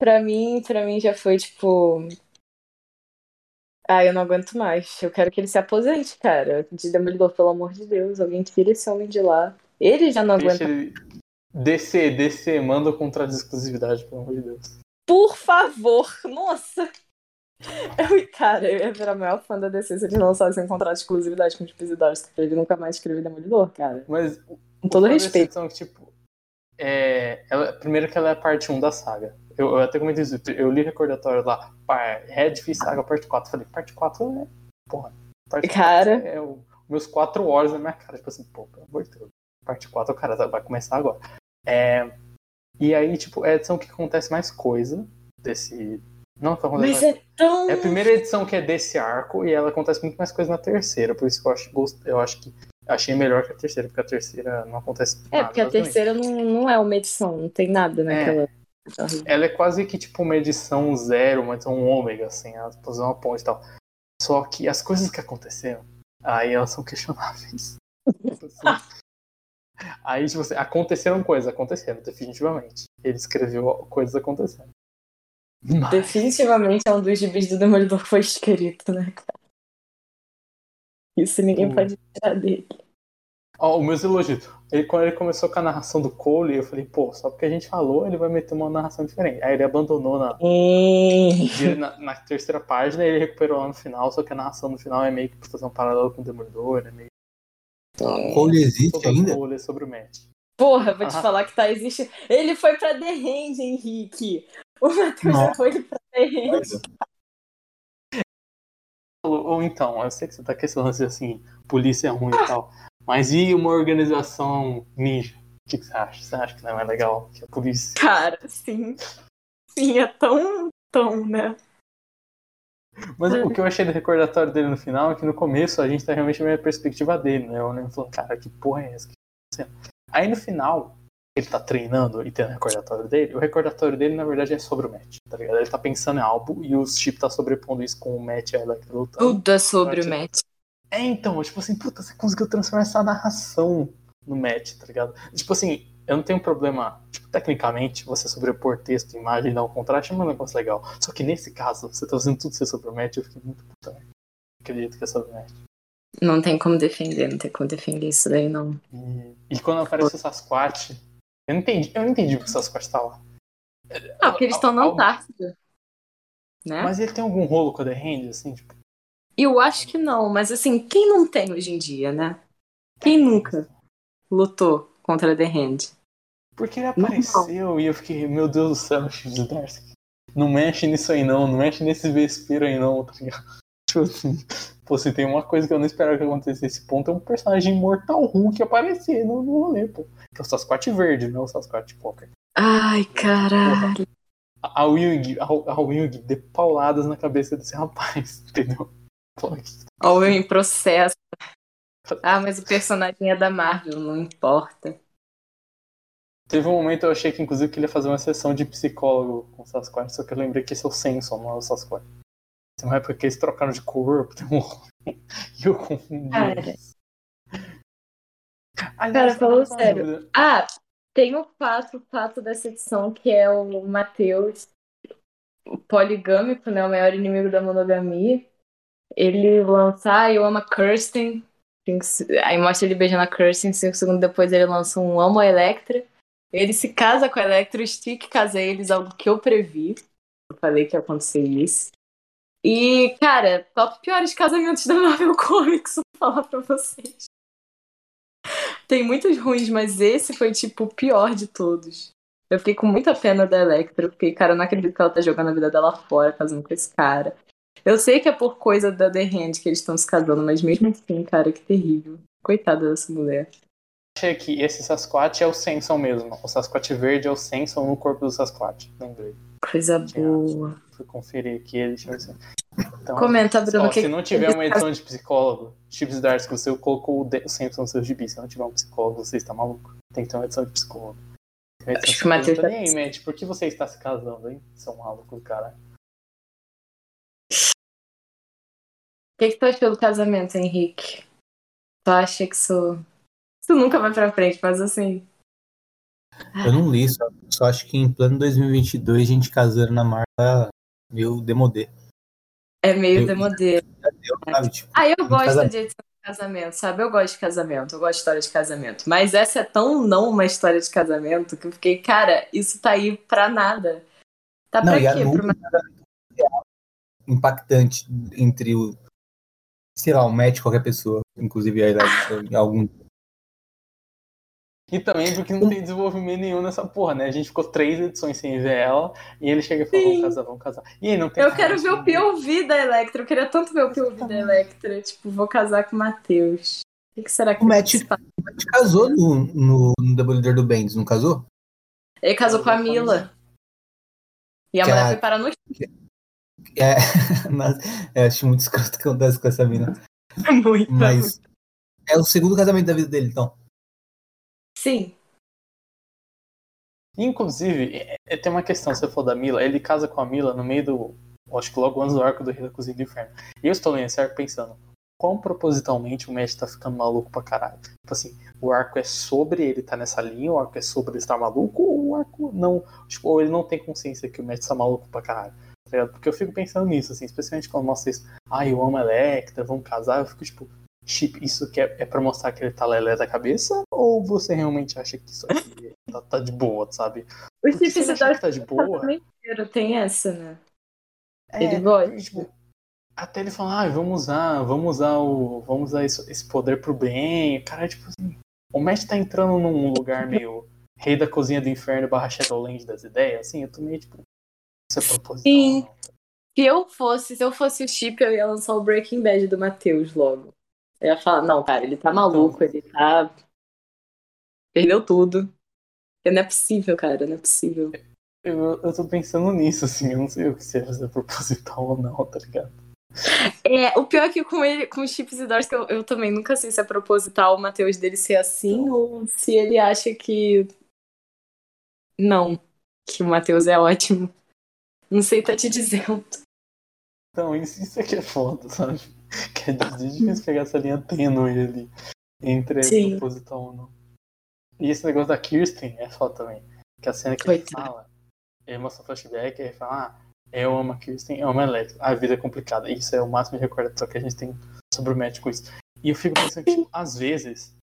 pra mim, pra mim já foi tipo ah, eu não aguento mais. Eu quero que ele se aposente, cara. De Demolidor, pelo amor de Deus. Alguém tira esse homem de lá. Ele já não Deixa aguenta. Ele... DC, DC, manda o contrato de exclusividade, pelo amor de Deus. Por favor! Nossa! Eu, cara, eu ia virar a maior fã da DC se eles lançassem um contrato de exclusividade com os Pisidores, pra ele nunca mais escrever Demolidor, cara. Mas. Com todo respeito. São, tipo, é, ela, primeiro que ela é parte 1 da saga. Eu, eu até comentei isso, eu li recordatório lá, Red Fish Saga parte 4. Falei, parte 4 é. Porra. Parte cara. é o, meus 4 horas na minha cara. Tipo assim, pô, pelo amor de Deus. Parte 4, o cara vai começar agora. É, e aí, tipo, é a edição que acontece mais coisa desse. Não acontece Mas mais... é tão. É a primeira edição que é desse arco e ela acontece muito mais coisa na terceira. Por isso que eu acho, eu acho que achei melhor que a terceira, porque a terceira não acontece É, porque a terceira não, não é uma edição, não tem nada naquela. É. Ela é quase que tipo uma edição zero, uma edição ômega, assim, ela fazer uma ponte e tal. Só que as coisas que aconteceram, aí elas são questionáveis. [LAUGHS] aí, tipo assim, aconteceram coisas, aconteceram, definitivamente. Ele escreveu coisas acontecendo. Mas... Definitivamente é um dos gibis do Demolidor que foi escrito, né, cara? Isso ninguém pode tirar dele. Oh, o meus elogios. Ele, quando ele começou com a narração do Cole, eu falei, pô, só porque a gente falou, ele vai meter uma narração diferente. Aí ele abandonou na, na, na, terceira página e ele recuperou lá no final, só que a narração no final é meio que fazer um paralelo com o Demolidor, é meio. Então, Cole existe ainda? Cole sobre o Matt. Porra, vou te ah. falar que tá existindo. Ele foi pra The Hand, Henrique. O Matheus foi pra The Hand. Ou então, eu sei que você tá questionando assim, polícia é ruim e tal. Mas e uma organização ninja? O que, você acha? Você acha que não é mais legal que a polícia? Cara, sim. Sim, é tão, tão, né? Mas o que eu achei do recordatório dele no final é que no começo a gente tá realmente vendo a perspectiva dele, né? Eu lembro falando, cara, que porra é essa? Tá Aí no final, ele tá treinando e tendo o recordatório dele, o recordatório dele, na verdade, é sobre o Matt, tá ligado? Ele tá pensando em algo e o Chip tá sobrepondo isso com o Matt e a Electra lutando. Tudo é sobre o Matt. É, então, tipo assim, puta, você conseguiu transformar essa narração no match, tá ligado? Tipo assim, eu não tenho problema, tipo, tecnicamente, você sobrepor texto, imagem, dar um contraste, é um negócio legal. Só que nesse caso, você tá fazendo tudo ser sobre o match, eu fiquei muito puta, né? Acredito que é sobre o match. Não tem como defender, não tem como defender isso daí, não. E, e quando aparece o Sasquatch, eu não entendi, eu não entendi porque o Sasquatch tá lá. Ah, porque eles estão na Antártida. Né? Mas ele tem algum rolo com a The Hand, assim, tipo, eu acho que não, mas assim, quem não tem hoje em dia, né? Quem nunca lutou contra The Hand? Porque ele apareceu não. e eu fiquei, meu Deus do céu, Chief Darcy. Não mexe nisso aí não, não mexe nesse vespeiro aí não, tá ligado? [LAUGHS] Tipo assim, pô, se tem uma coisa que eu não esperava que acontecesse nesse ponto, é um personagem mortal Hulk aparecer no, no rolê, pô. Que é o Sasquatch verde, não o Sasquatch Poker. Ai, caralho. A Wing, a, a Wing de pauladas na cabeça desse rapaz, [LAUGHS] entendeu? Ou em processo. Ah, mas o personagem é da Marvel, não importa. Teve um momento eu achei que inclusive que ele ia fazer uma sessão de psicólogo com o Sasquatch, só que eu lembrei que esse é o Samson, não é o Sasquatch. Tem uma época que eles trocaram de corpo, tem um... [LAUGHS] e eu confundi. Cara, Aliás, Cara falou sério. Dúvida. Ah, tem o fato, o fato dessa edição que é o Matheus, o poligâmico, né, o maior inimigo da monogamia ele lançar Eu Amo a Kirsten. Aí mostra ele beijando a Kirsten, cinco segundos depois ele lança um Amo a Electra. Ele se casa com a Electra, o Stick casa eles, algo que eu previ. Eu falei que ia acontecer isso. E, cara, top piores casamentos da Marvel [LAUGHS] Comics, vou falar pra vocês. Tem muitos ruins, mas esse foi, tipo, o pior de todos. Eu fiquei com muita pena da Electra, porque, cara, eu não acredito que ela tá jogando a vida dela fora, casando com esse cara. Eu sei que é por coisa da The Hand que eles estão se casando, mas mesmo assim, cara, que terrível. Coitada dessa mulher. Achei que esse Sasquatch é o Samson mesmo. O Sasquatch verde é o Samson no corpo do Sasquatch. Lembrei. Coisa boa. Fui conferir aqui ele assim. Então, Comenta, Bruno. Ó, que se não tiver uma edição de psicólogo, Chips Darts, que você colocou o Samson no seu gibi, se não tiver um psicólogo, você está maluco. Tem que ter uma edição de psicólogo. Acho que o Matheus tá... Nem aí, Matt, por que você está se casando, hein? Seu maluco, cara. Que, que tu achou do casamento, Henrique? Tu acha que isso. Isso nunca vai pra frente, mas assim. Eu não li, só, só acho que em plano 2022 a gente casando na marca meio demodê. É meio eu, demodê. Eu, sabe, tipo, ah, eu gosto casamento. de edição de casamento, sabe? Eu gosto de casamento, eu gosto de história de casamento. Mas essa é tão não uma história de casamento que eu fiquei, cara, isso tá aí pra nada. Tá não, pra quê? Pra uma... impactante entre o, sei lá, o match qualquer pessoa, inclusive a idade em algum e também porque não tem desenvolvimento nenhum nessa porra, né? A gente ficou três edições sem ver ela, e ele chega e fala, vamos casar, vamos casar. E aí não tem Eu quero ver o POV da Electra, eu queria tanto ver o POV da Electra. Tipo, vou casar com o Matheus. O que, será que o Matt, o Matt casou no, no, no Demolidor do Bendis, não casou? Ele casou com a Mila. E a que mulher a... foi parar no é, [LAUGHS] mas eu acho muito escroto o que acontece com essa mina. Muito. Mas é o segundo casamento da vida dele, então. Sim. Inclusive, é, é, tem uma questão, se você for da Mila, ele casa com a Mila no meio do. Acho que logo antes do arco do Rei da Cozinha do Inferno. E eu estou lendo esse arco pensando, quão propositalmente o Matt tá ficando maluco pra caralho. Tipo assim, o arco é sobre ele tá nessa linha, o arco é sobre ele estar maluco, ou o arco não. Tipo, ou ele não tem consciência que o Matt tá maluco pra caralho. Tá Porque eu fico pensando nisso, assim, especialmente quando mostra isso, ah, eu amo a Electra, vamos casar, eu fico tipo, chip, isso que é, é pra mostrar que ele tá lelé da cabeça? Ou você realmente acha que isso aqui tá, tá de boa, sabe? O chip que tá de boa. Tem essa, né? É, ele gosta. Tipo, até ele falar, ah, vamos usar, vamos usar o. Vamos usar esse, esse poder pro bem. Cara, tipo assim. O Matt tá entrando num lugar meio rei da cozinha do inferno barra Shadowland das ideias, assim, eu tô meio tipo. Isso é proposital. Sim. Se eu fosse, se eu fosse o chip, eu ia lançar o Breaking Bad do Matheus logo. Eu ia falar, não, cara, ele tá maluco, ele tá. Perdeu tudo. Não é possível, cara, não é possível. Eu, eu tô pensando nisso, assim, eu não sei o que se é [LAUGHS] proposital ou não, tá ligado? É, o pior é que com ele, com os chips e dores, eu, eu também nunca sei se é proposital o Matheus dele ser assim ou se ele acha que. Não, que o Matheus é ótimo. Não sei tá te dizendo. Então, isso, isso aqui é foda, sabe? que é difícil pegar essa linha tênue ali entre Sim. proposital ou não. E esse negócio da Kirsten é foda também. Que a cena que ele fala, ele mostra um flashback e ele fala, ah, eu amo a Kirsten, eu amo a Electra. A vida é complicada. Isso é o máximo de recordação que a gente tem sobre o médico isso. E eu fico pensando que, tipo, às vezes,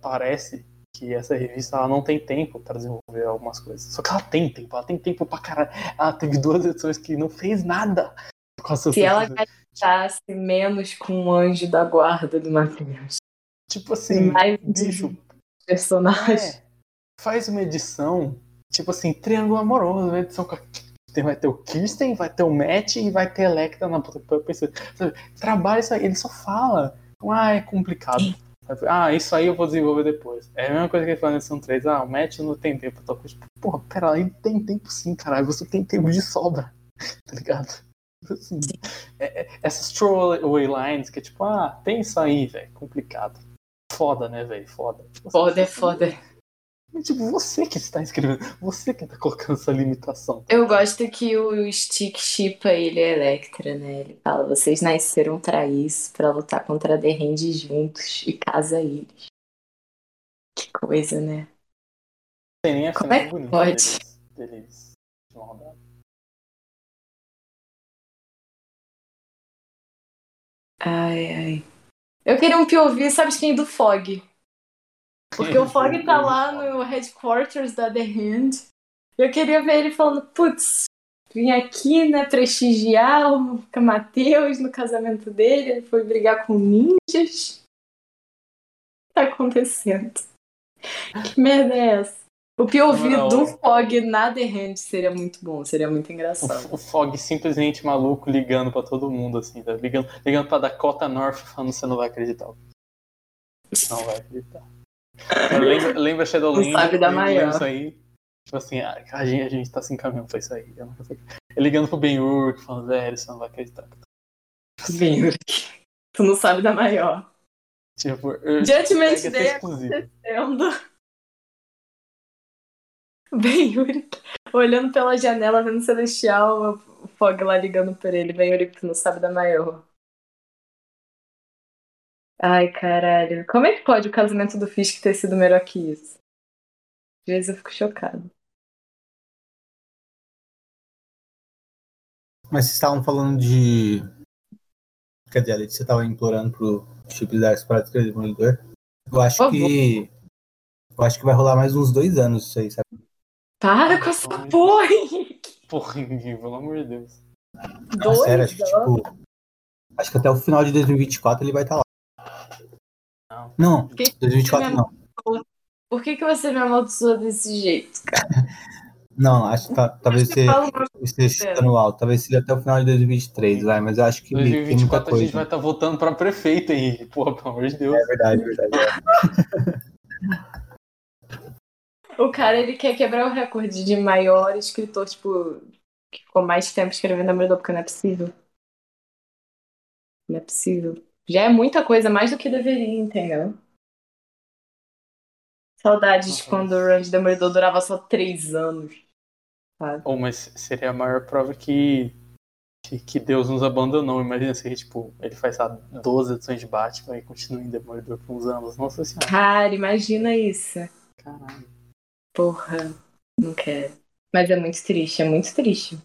parece que essa revista ela não tem tempo para desenvolver algumas coisas. Só que ela tem tempo, ela tem tempo pra caralho. Ela teve duas edições que não fez nada. Se ela gastasse menos com o anjo da guarda do Matheus. Tipo assim, mais bicho. Personagem. É, faz uma edição, tipo assim, triângulo amoroso, uma edição com vai ter o Kirsten, vai ter o Matt e vai ter a Electra na puta. Trabalha isso aí, ele só fala. Ah, é complicado. Ah, isso aí eu vou desenvolver depois. É a mesma coisa que ele fala na edição 3. Ah, o Matt não tem tempo. Coisa. Tipo, porra, pera, ele tem tempo sim, caralho. Você tem tempo de sobra. [LAUGHS] Tá ligado? Assim, é, é, essas throwaway lines que é tipo, ah, tem isso aí, velho, complicado. Foda, né, velho? Foda. Tipo, foda é foda. Tipo, você que está escrevendo, você que está colocando essa limitação. Eu gosto que o Stick chipa ele é Electra, né? Ele fala, vocês nasceram pra isso, pra lutar contra a The Hand juntos e casa eles. Que coisa, né? Tem nem a Como é que pode? Deles, deles Ai, ai. Eu queria um POV, sabe quem? Do Fog. Porque o Fog tá lá no headquarters da The Hand. Eu queria ver ele falando, putz, vim aqui, né, prestigiar o Matheus no casamento dele. Ele foi brigar com ninjas. tá acontecendo? Que merda é essa? O POV Não, do. Fog na The Hand seria muito bom, seria muito engraçado. O, o Fog simplesmente maluco ligando pra todo mundo, assim, tá? ligando, ligando pra Dakota North falando você não vai acreditar. Não vai acreditar. Lembra, lembra Shadowland? Não sabe da maior. Isso aí. Tipo assim, a, a gente, a gente tá se encaminhando pra isso aí. Eu nunca sei. Ele ligando pro Ben Urk, falando, velho, você não vai acreditar. Bem, tu não sabe da maior. Tipo, Judgment é Day é acontecendo. Bem, Yuri, olhando pela janela, vendo o Celestial, o Fog lá ligando por ele. Bem, Yuri, tu não sabe da maior. Ai, caralho. Como é que pode o casamento do Fisk ter sido melhor que isso? Às vezes eu fico chocado. Mas vocês estavam falando de. Quer dizer, a Letícia estava implorando pro Chip Darks para escrever Demolidor. Eu acho que. Eu acho que vai rolar mais uns dois anos isso aí, sabe? Para com essa porra, Henrique. Porra, Henrique, pelo amor de Deus. Não, Dois sério, acho que anos. tipo. Acho que até o final de 2024 ele vai estar lá. Não. Não, Que- 2024 não. Por que, que você me amaldiçoou desse jeito, cara? [LAUGHS] Não, acho que tá- talvez Você esteja chutando alto. Talvez seja até o final de 2023, vai, mas eu acho que tem muita 2024 a coisa. gente vai estar votando pra prefeito, Henrique. [LAUGHS] Porra, pelo amor de Deus. É verdade, é verdade. [LAUGHS] O cara, ele quer quebrar o recorde de maior escritor, tipo, que ficou mais tempo escrevendo Demolidor, porque não é possível. Não é possível. Já é muita coisa, mais do que deveria, entendeu? Saudades de Uhum. quando o run de Demolidor durava só três anos. Sabe? Oh, mas seria a maior prova que, que, que Deus nos abandonou. Imagina se, tipo, ele faz, sabe, 12 edições de Batman e continua em Demolidor por uns anos. Nossa senhora, Cara, imagina isso. caralho. Porra, não quero. Mas é muito triste, é muito triste.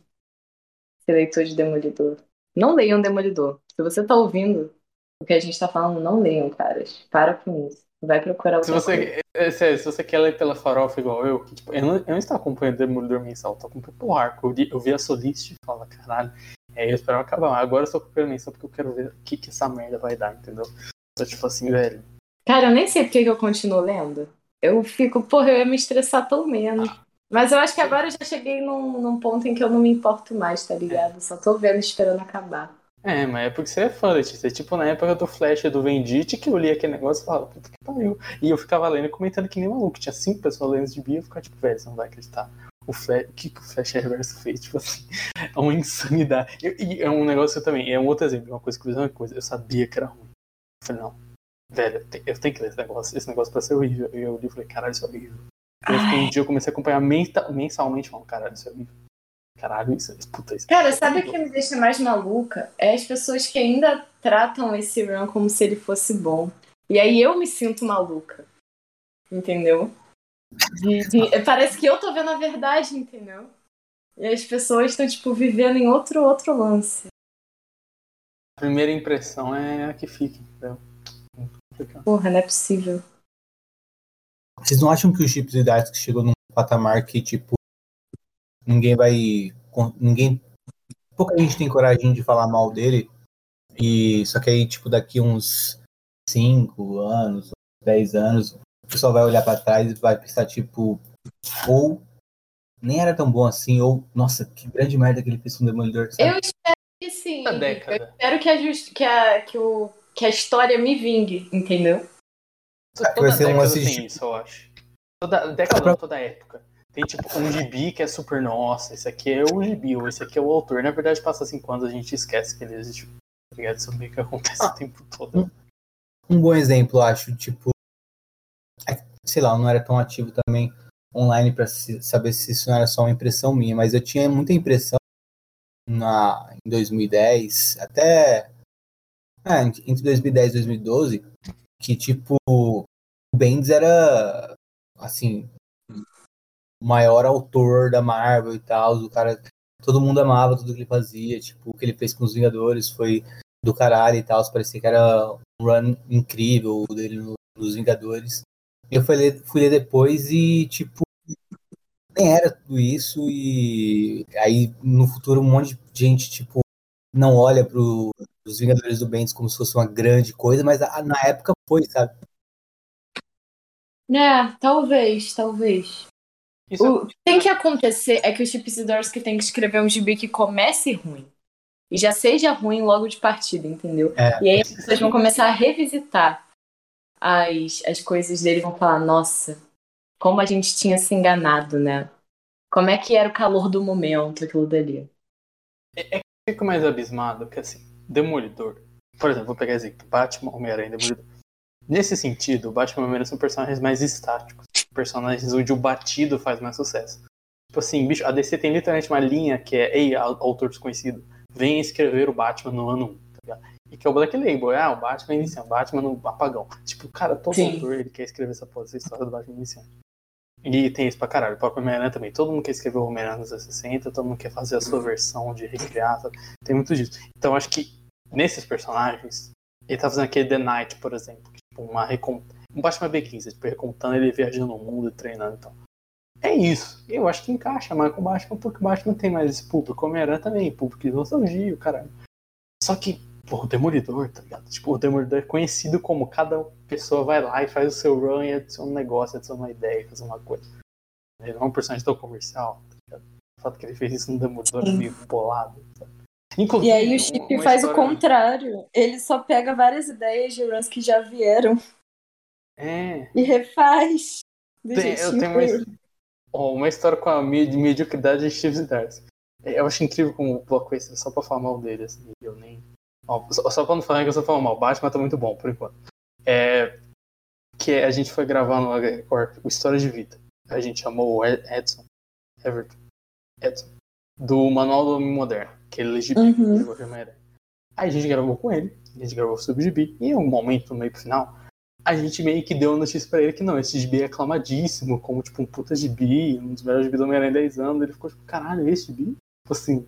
Ser leitor de Demolidor. Não leiam Demolidor. Se você tá ouvindo o que a gente tá falando, não leiam, caras. Para com isso. Vai procurar Se outra coisa. você, é, sério, se você quer ler pela farofa igual eu, que, tipo, eu, não, eu não estou acompanhando Demolidor mensal, tô acompanhando o arco. Eu, eu vi a Solist e falo, caralho, é, eu esperava acabar, agora eu tô acompanhando mensal porque eu quero ver o que, que essa merda vai dar, entendeu? Então, tipo assim, velho. Cara, eu nem sei por que eu continuo lendo. Eu fico, porra, eu ia me estressar tão menos. Mas eu acho que agora eu já cheguei num, num ponto em que eu não me importo mais, tá ligado? Só tô vendo esperando acabar. É, mas é porque você é fã, Letícia. É tipo na época do Flash do Vendite que eu li aquele negócio e falava, puta que pariu. E eu ficava lendo e comentando que nem maluco. Tinha cinco pessoas lendo de Bia e eu ficava tipo, velho, você não vai acreditar. O, Flash, o que, que o Flash Reverso fez? [LAUGHS] Tipo assim, é uma insanidade. E é um negócio também, é um outro exemplo, uma coisa que eu fiz uma coisa. Eu sabia que era ruim. Eu falei, não, velho, eu te- eu tenho que ler esse negócio. Esse negócio pra ser horrível. E eu li e falei, caralho, isso é horrível. E eu fiquei um dia eu comecei a acompanhar mensalmente, falando, caralho, isso é horrível. Caralho, isso, puta, isso. Cara, sabe o que me deixa mais maluca? É as pessoas que ainda tratam esse run como se ele fosse bom. E aí eu me sinto maluca. Entendeu? De- de- Parece que eu tô vendo a verdade, entendeu? E as pessoas estão, tipo, vivendo em outro outro lance. A primeira impressão é a que fica, entendeu? Porra, não é possível. Vocês não acham que o Chips e Darks chegou num patamar que, tipo, ninguém vai. Ninguém. Pouca gente tem coragem de falar mal dele. E só que aí, tipo, daqui uns 5 anos, 10 anos, o pessoal vai olhar pra trás e vai pensar, tipo, ou nem era tão bom assim, ou, nossa, que grande merda que ele fez com o Demolidor. sabe? Eu espero que sim. Eu espero que a, just- que a, que o... que a história me vingue, entendeu? Toda vai ser um década lance tem tipo- isso, eu acho. Toda década, toda época. Tem tipo um gibi que é super, nossa, esse aqui é o gibi, ou esse aqui é o autor. Na verdade, passa cinco anos a gente esquece que ele existe. Tá ligado? Isso meio que acontece o tempo todo. Um bom exemplo, acho, tipo, é, sei lá, eu não era tão ativo também online pra se- saber se isso não era só uma impressão minha, mas eu tinha muita impressão na, em 2010, até é, entre 2010 e 2012, que tipo, o Bendis era assim, maior autor da Marvel e tal, o cara, todo mundo amava tudo que ele fazia, tipo, o que ele fez com os Vingadores foi do caralho e tal, parecia que era um run incrível dele no- nos Vingadores. Eu fui ler, fui ler depois e, tipo, nem era tudo isso e aí no futuro um monte de gente, tipo, não olha pro os Vingadores do Bendis como se fosse uma grande coisa, mas a- na época foi, sabe? É, talvez, talvez. Isso O que tem que acontecer é que o Chip Zdarsky tem que escrever um gibi que comece ruim. E já seja ruim logo de partida, entendeu? É. E aí as pessoas vão começar a revisitar as, as coisas dele vão falar, nossa, como a gente tinha se enganado, né? Como é que era o calor do momento, aquilo dali. eu fico mais abismado que assim, Demolidor. Por exemplo, vou pegar exemplo, Batman, Homem-Aranha e Demolidor. Nesse sentido, Batman e Homem-Aranha são personagens mais estáticos. Personagens onde o batido faz mais sucesso. Tipo assim, bicho, a DC tem literalmente uma linha que é, ei, autor desconhecido, vem escrever o Batman no ano 1, tá ligado? E que é o Black Label, ah, o Batman iniciante, o Batman no apagão. Tipo, cara, todo Sim. autor ele quer escrever essa, porra, essa história do Batman iniciante. E tem isso pra caralho, o próprio Homem-Aranha também. Todo mundo quer escrever o Homem-Aranha nos anos 60, todo mundo quer fazer a sua versão de recriar, sabe? tem muito disso. Então acho que nesses personagens, ele tá fazendo aquele The Knight, por exemplo, que, tipo, uma recon... um Batman B15, tipo, recontando ele viajando no mundo e treinando e tal. É isso. Eu acho que encaixa mais com o Batman, porque o Batman tem mais esse público. O Homem-Aranha também, público de nostalgia, o caralho. Só que, pô, o Demolidor, tá ligado? Tipo, o Demolidor é conhecido como cada pessoa vai lá e faz o seu run e adiciona um negócio, adiciona uma ideia, faz uma coisa. Ele não é um personagem tão comercial, tá ligado? O fato que ele fez isso no Demolidor é meio bolado, sabe? Inclusive, E aí o Chip faz o história- contrário. Ele só pega várias ideias de runs que já vieram É. e refaz. Tem- eu tenho uma, ó, uma história com a medi- mediocridade de Steve Zdarsky. Eu acho incrível como o twist é só pra falar mal dele, assim, eu nem... ó, só, só pra não falar que eu só falo mal, o Batman tá muito bom, por enquanto. É, que a gente foi gravar no Record o História de Vida. A gente chamou o Ed- Edson, Everton, Edson, do Manual do Homem Moderno, que ele é Uhum. Homem-Aranha. Aí a gente gravou com ele, a gente gravou sobre o gibi, e em um momento, no meio pro final, a gente meio que deu notícia pra ele que não, esse gibi é aclamadíssimo, como tipo um puta gibi, um dos melhores gibi do Homem-Aranha em 10 anos. Ele ficou tipo, caralho, esse gibi? Tipo assim,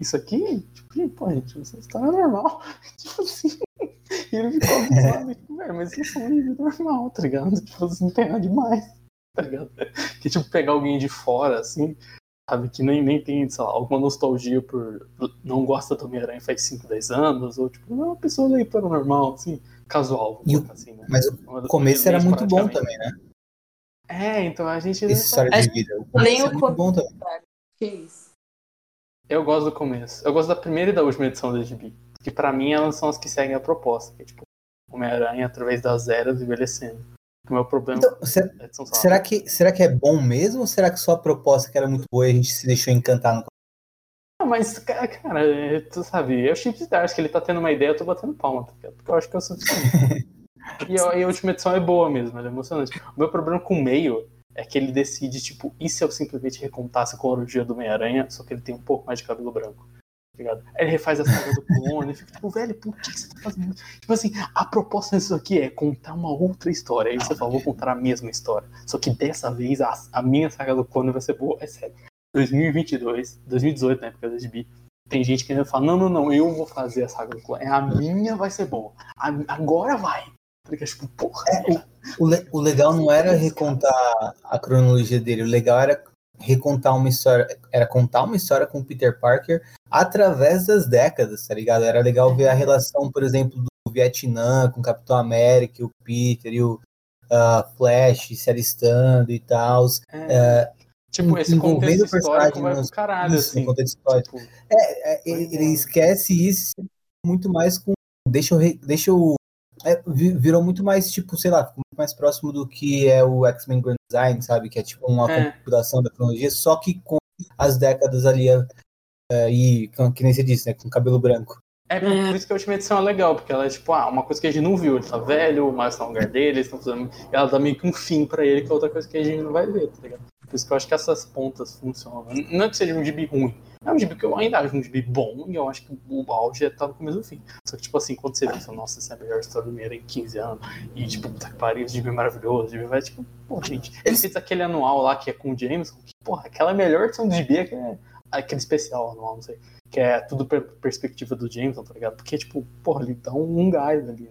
isso aqui? Tipo, pô, gente, história é normal. [LAUGHS] tipo assim. E ele ficou abismado, tipo, velho, mas isso é um gibi normal, tá ligado? [LAUGHS] Tipo, assim, não tem nada demais, tá ligado? [LAUGHS] Que tipo, pegar alguém de fora, assim, sabe, que nem, nem tem, sei lá, alguma nostalgia por não gosta do Homem-Aranha faz 5, 10 anos, ou tipo, não é uma pessoa leitora normal, assim, casual, E o- assim, né? Mas o começo era muito bom também, né? É, então a gente. Essa história de vida. O nem começo o é muito bom também. Que isso? Eu gosto do começo. Eu gosto da primeira e da última edição da GB. Que pra mim elas são as que seguem a proposta. Que é tipo, Homem-Aranha através das eras envelhecendo. O meu problema Então, será, é a edição só- será que, será que é bom mesmo ou será que só a proposta que era muito boa e a gente se deixou encantar no mas, ca- cara, é, tu sabe, é o Chip Stars que ele tá tendo uma ideia, eu tô batendo palma, tá? Porque eu acho que é o suficiente. e, a, e a última edição é boa mesmo, ela é emocionante. O meu problema com o meio é que ele decide, tipo, e se eu simplesmente recontasse a cronologia do Homem-Aranha, só que ele tem um pouco mais de cabelo branco. tá Ligado? Aí ele refaz a saga do clone e fica tipo, velho, por que você tá fazendo isso? Tipo assim, a proposta disso aqui é contar uma outra história. Aí você fala, vou contar a mesma história. Só que dessa vez a, a minha saga do clone vai ser boa. É sério. 2022, 2018, na época da GB, tem gente que ainda fala, não, não, não, eu vou fazer a saga do clone. A minha vai ser boa. A- agora vai. Porque, tipo, porra. O, le- o legal não era recontar a cronologia dele, o legal era recontar uma história, era contar uma história com o Peter Parker através das décadas, tá ligado? Era legal ver a relação, por exemplo, do Vietnã com o Capitão América, e o Peter e o ah, Flash se alistando e tal. É, tipo, esse envolvendo contexto o personagem histórico vai pro nos- caralho, Isso, assim. contexto histórico. Tipo, É, ele, ele esquece isso muito mais com. Deixa eu. re- Deixa eu é, vi- virou muito mais, tipo, sei lá, muito mais próximo do que é o X-Men Grand Design, sabe? Que é tipo uma É. compilação da cronologia, só que com as décadas ali é, e, com- que nem você disse, né? Com cabelo branco. É, por É. isso que a última edição é legal, porque ela é tipo, ah, uma coisa que a gente não viu, ele tá velho, o Miles tá no lugar dele, eles estão fazendo. Ela dá meio que um fim pra ele, que é outra coisa que a gente não vai ver, tá ligado? Por isso que eu acho que essas pontas funcionam. Não é que seja um gibi ruim, é um gibi que eu ainda acho um gibi bom, e eu acho que o auge é tá no começo do fim. Só que, tipo assim, quando você pensa, nossa, essa é a melhor história do Meira em 15 anos, e tipo, puta que pariu, esse gibi é maravilhoso, gibi vai, tipo, pô, gente. Ele fez aquele anual lá que é com o Jameson, que, porra, aquela melhor edição do gibi é que é aquele especial anual, não sei que é tudo per perspectiva do Jameson, tá ligado? Porque, tipo, porra, ele dá um, um gás ali.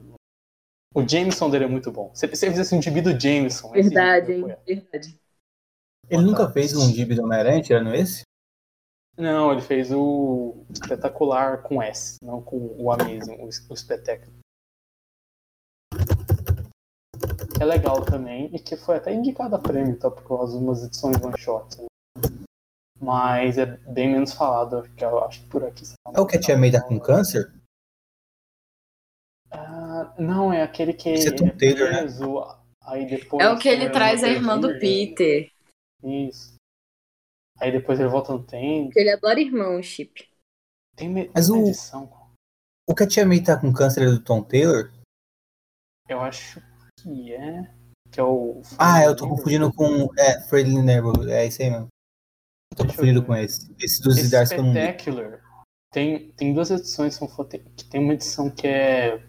O Jameson dele é muito bom. Você fizesse um gibi do Jameson, Verdade, ia hein? apoiar. Verdade. Ele Boa nunca tarde. fez um gibi do Homem-Aranha, tirando esse? Não, ele fez o espetacular com S, não com o Amazing, o, o espetáculo. É legal também e que foi até indicada a prêmio, tá? Por causa de umas edições one shot. Né? Mas é bem menos falado, que eu acho que por aqui. É o que a Tia May tá com câncer? Uh, não, é aquele que Esse é Tom ele Taylor, né? preso, aí depois. É o que ele é, traz a irmã do. Peter. Isso. Aí depois ele volta no tempo. Ele adora irmão, Chip. Tem, me- Mas o- edição. O que a Tia May tá com câncer é do Tom Taylor? Eu acho que é. Que é o. Ah, eu tô confundindo com. É, Freddy Neighborhood. É isso aí mesmo. Tô Deixa eu confundindo ver. com esse. Esse dos Esse que eu não. Spectacular tem, tem duas edições que tem uma edição que é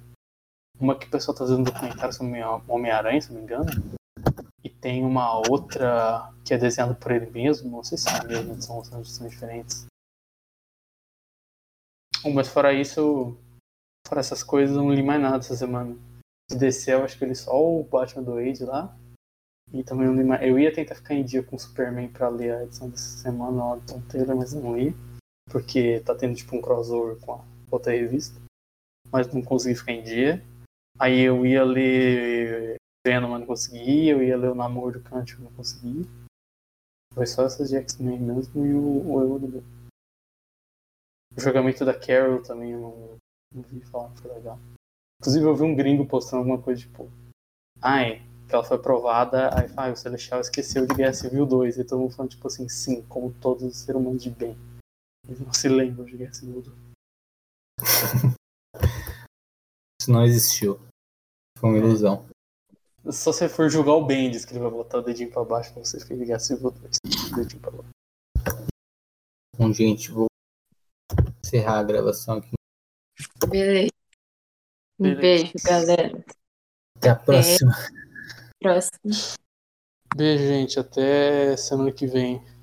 uma que o pessoal tá fazendo um documentário sobre Homem-Aranha, se não me engano. Tem uma outra que é desenhada por ele mesmo, não sei se é edição ou são edições diferentes. Mas fora isso, fora essas coisas, eu não li mais nada essa semana. De DC, eu acho que eu li só o Batman do Wade lá. E também não li mais. Eu ia tentar ficar em dia com o Superman pra ler a edição dessa semana lá do Taylor, mas não ia. Porque tá tendo tipo um crossover com a outra revista. Mas não consegui ficar em dia. Aí eu ia ler Venom, mas não consegui. Eu ia ler o Namor do Kant, mas não consegui. Foi só essas de X-Men mesmo e o, o Euro O jogamento da Carol também eu não, não vi falar, foi legal. Inclusive eu vi um gringo postando alguma coisa tipo. Ai, que ela foi aprovada, aí fala, ah, o Celestial esqueceu de Guerra Civil 2. E todo mundo falando tipo assim, sim, como todos os seres humanos de bem. Eles não se lembram de Guerra Civil 2. [LAUGHS] Isso não existiu. Foi uma ilusão. Só se for julgar o Bendis, que ele vai botar o dedinho pra baixo pra você fez Guerra Civil 2. Dedinho pra baixo. Bom, gente, vou encerrar a gravação aqui. Beleza. Um beijo, galera. Até a próxima. Próximo. Beijo, gente. Até semana que vem.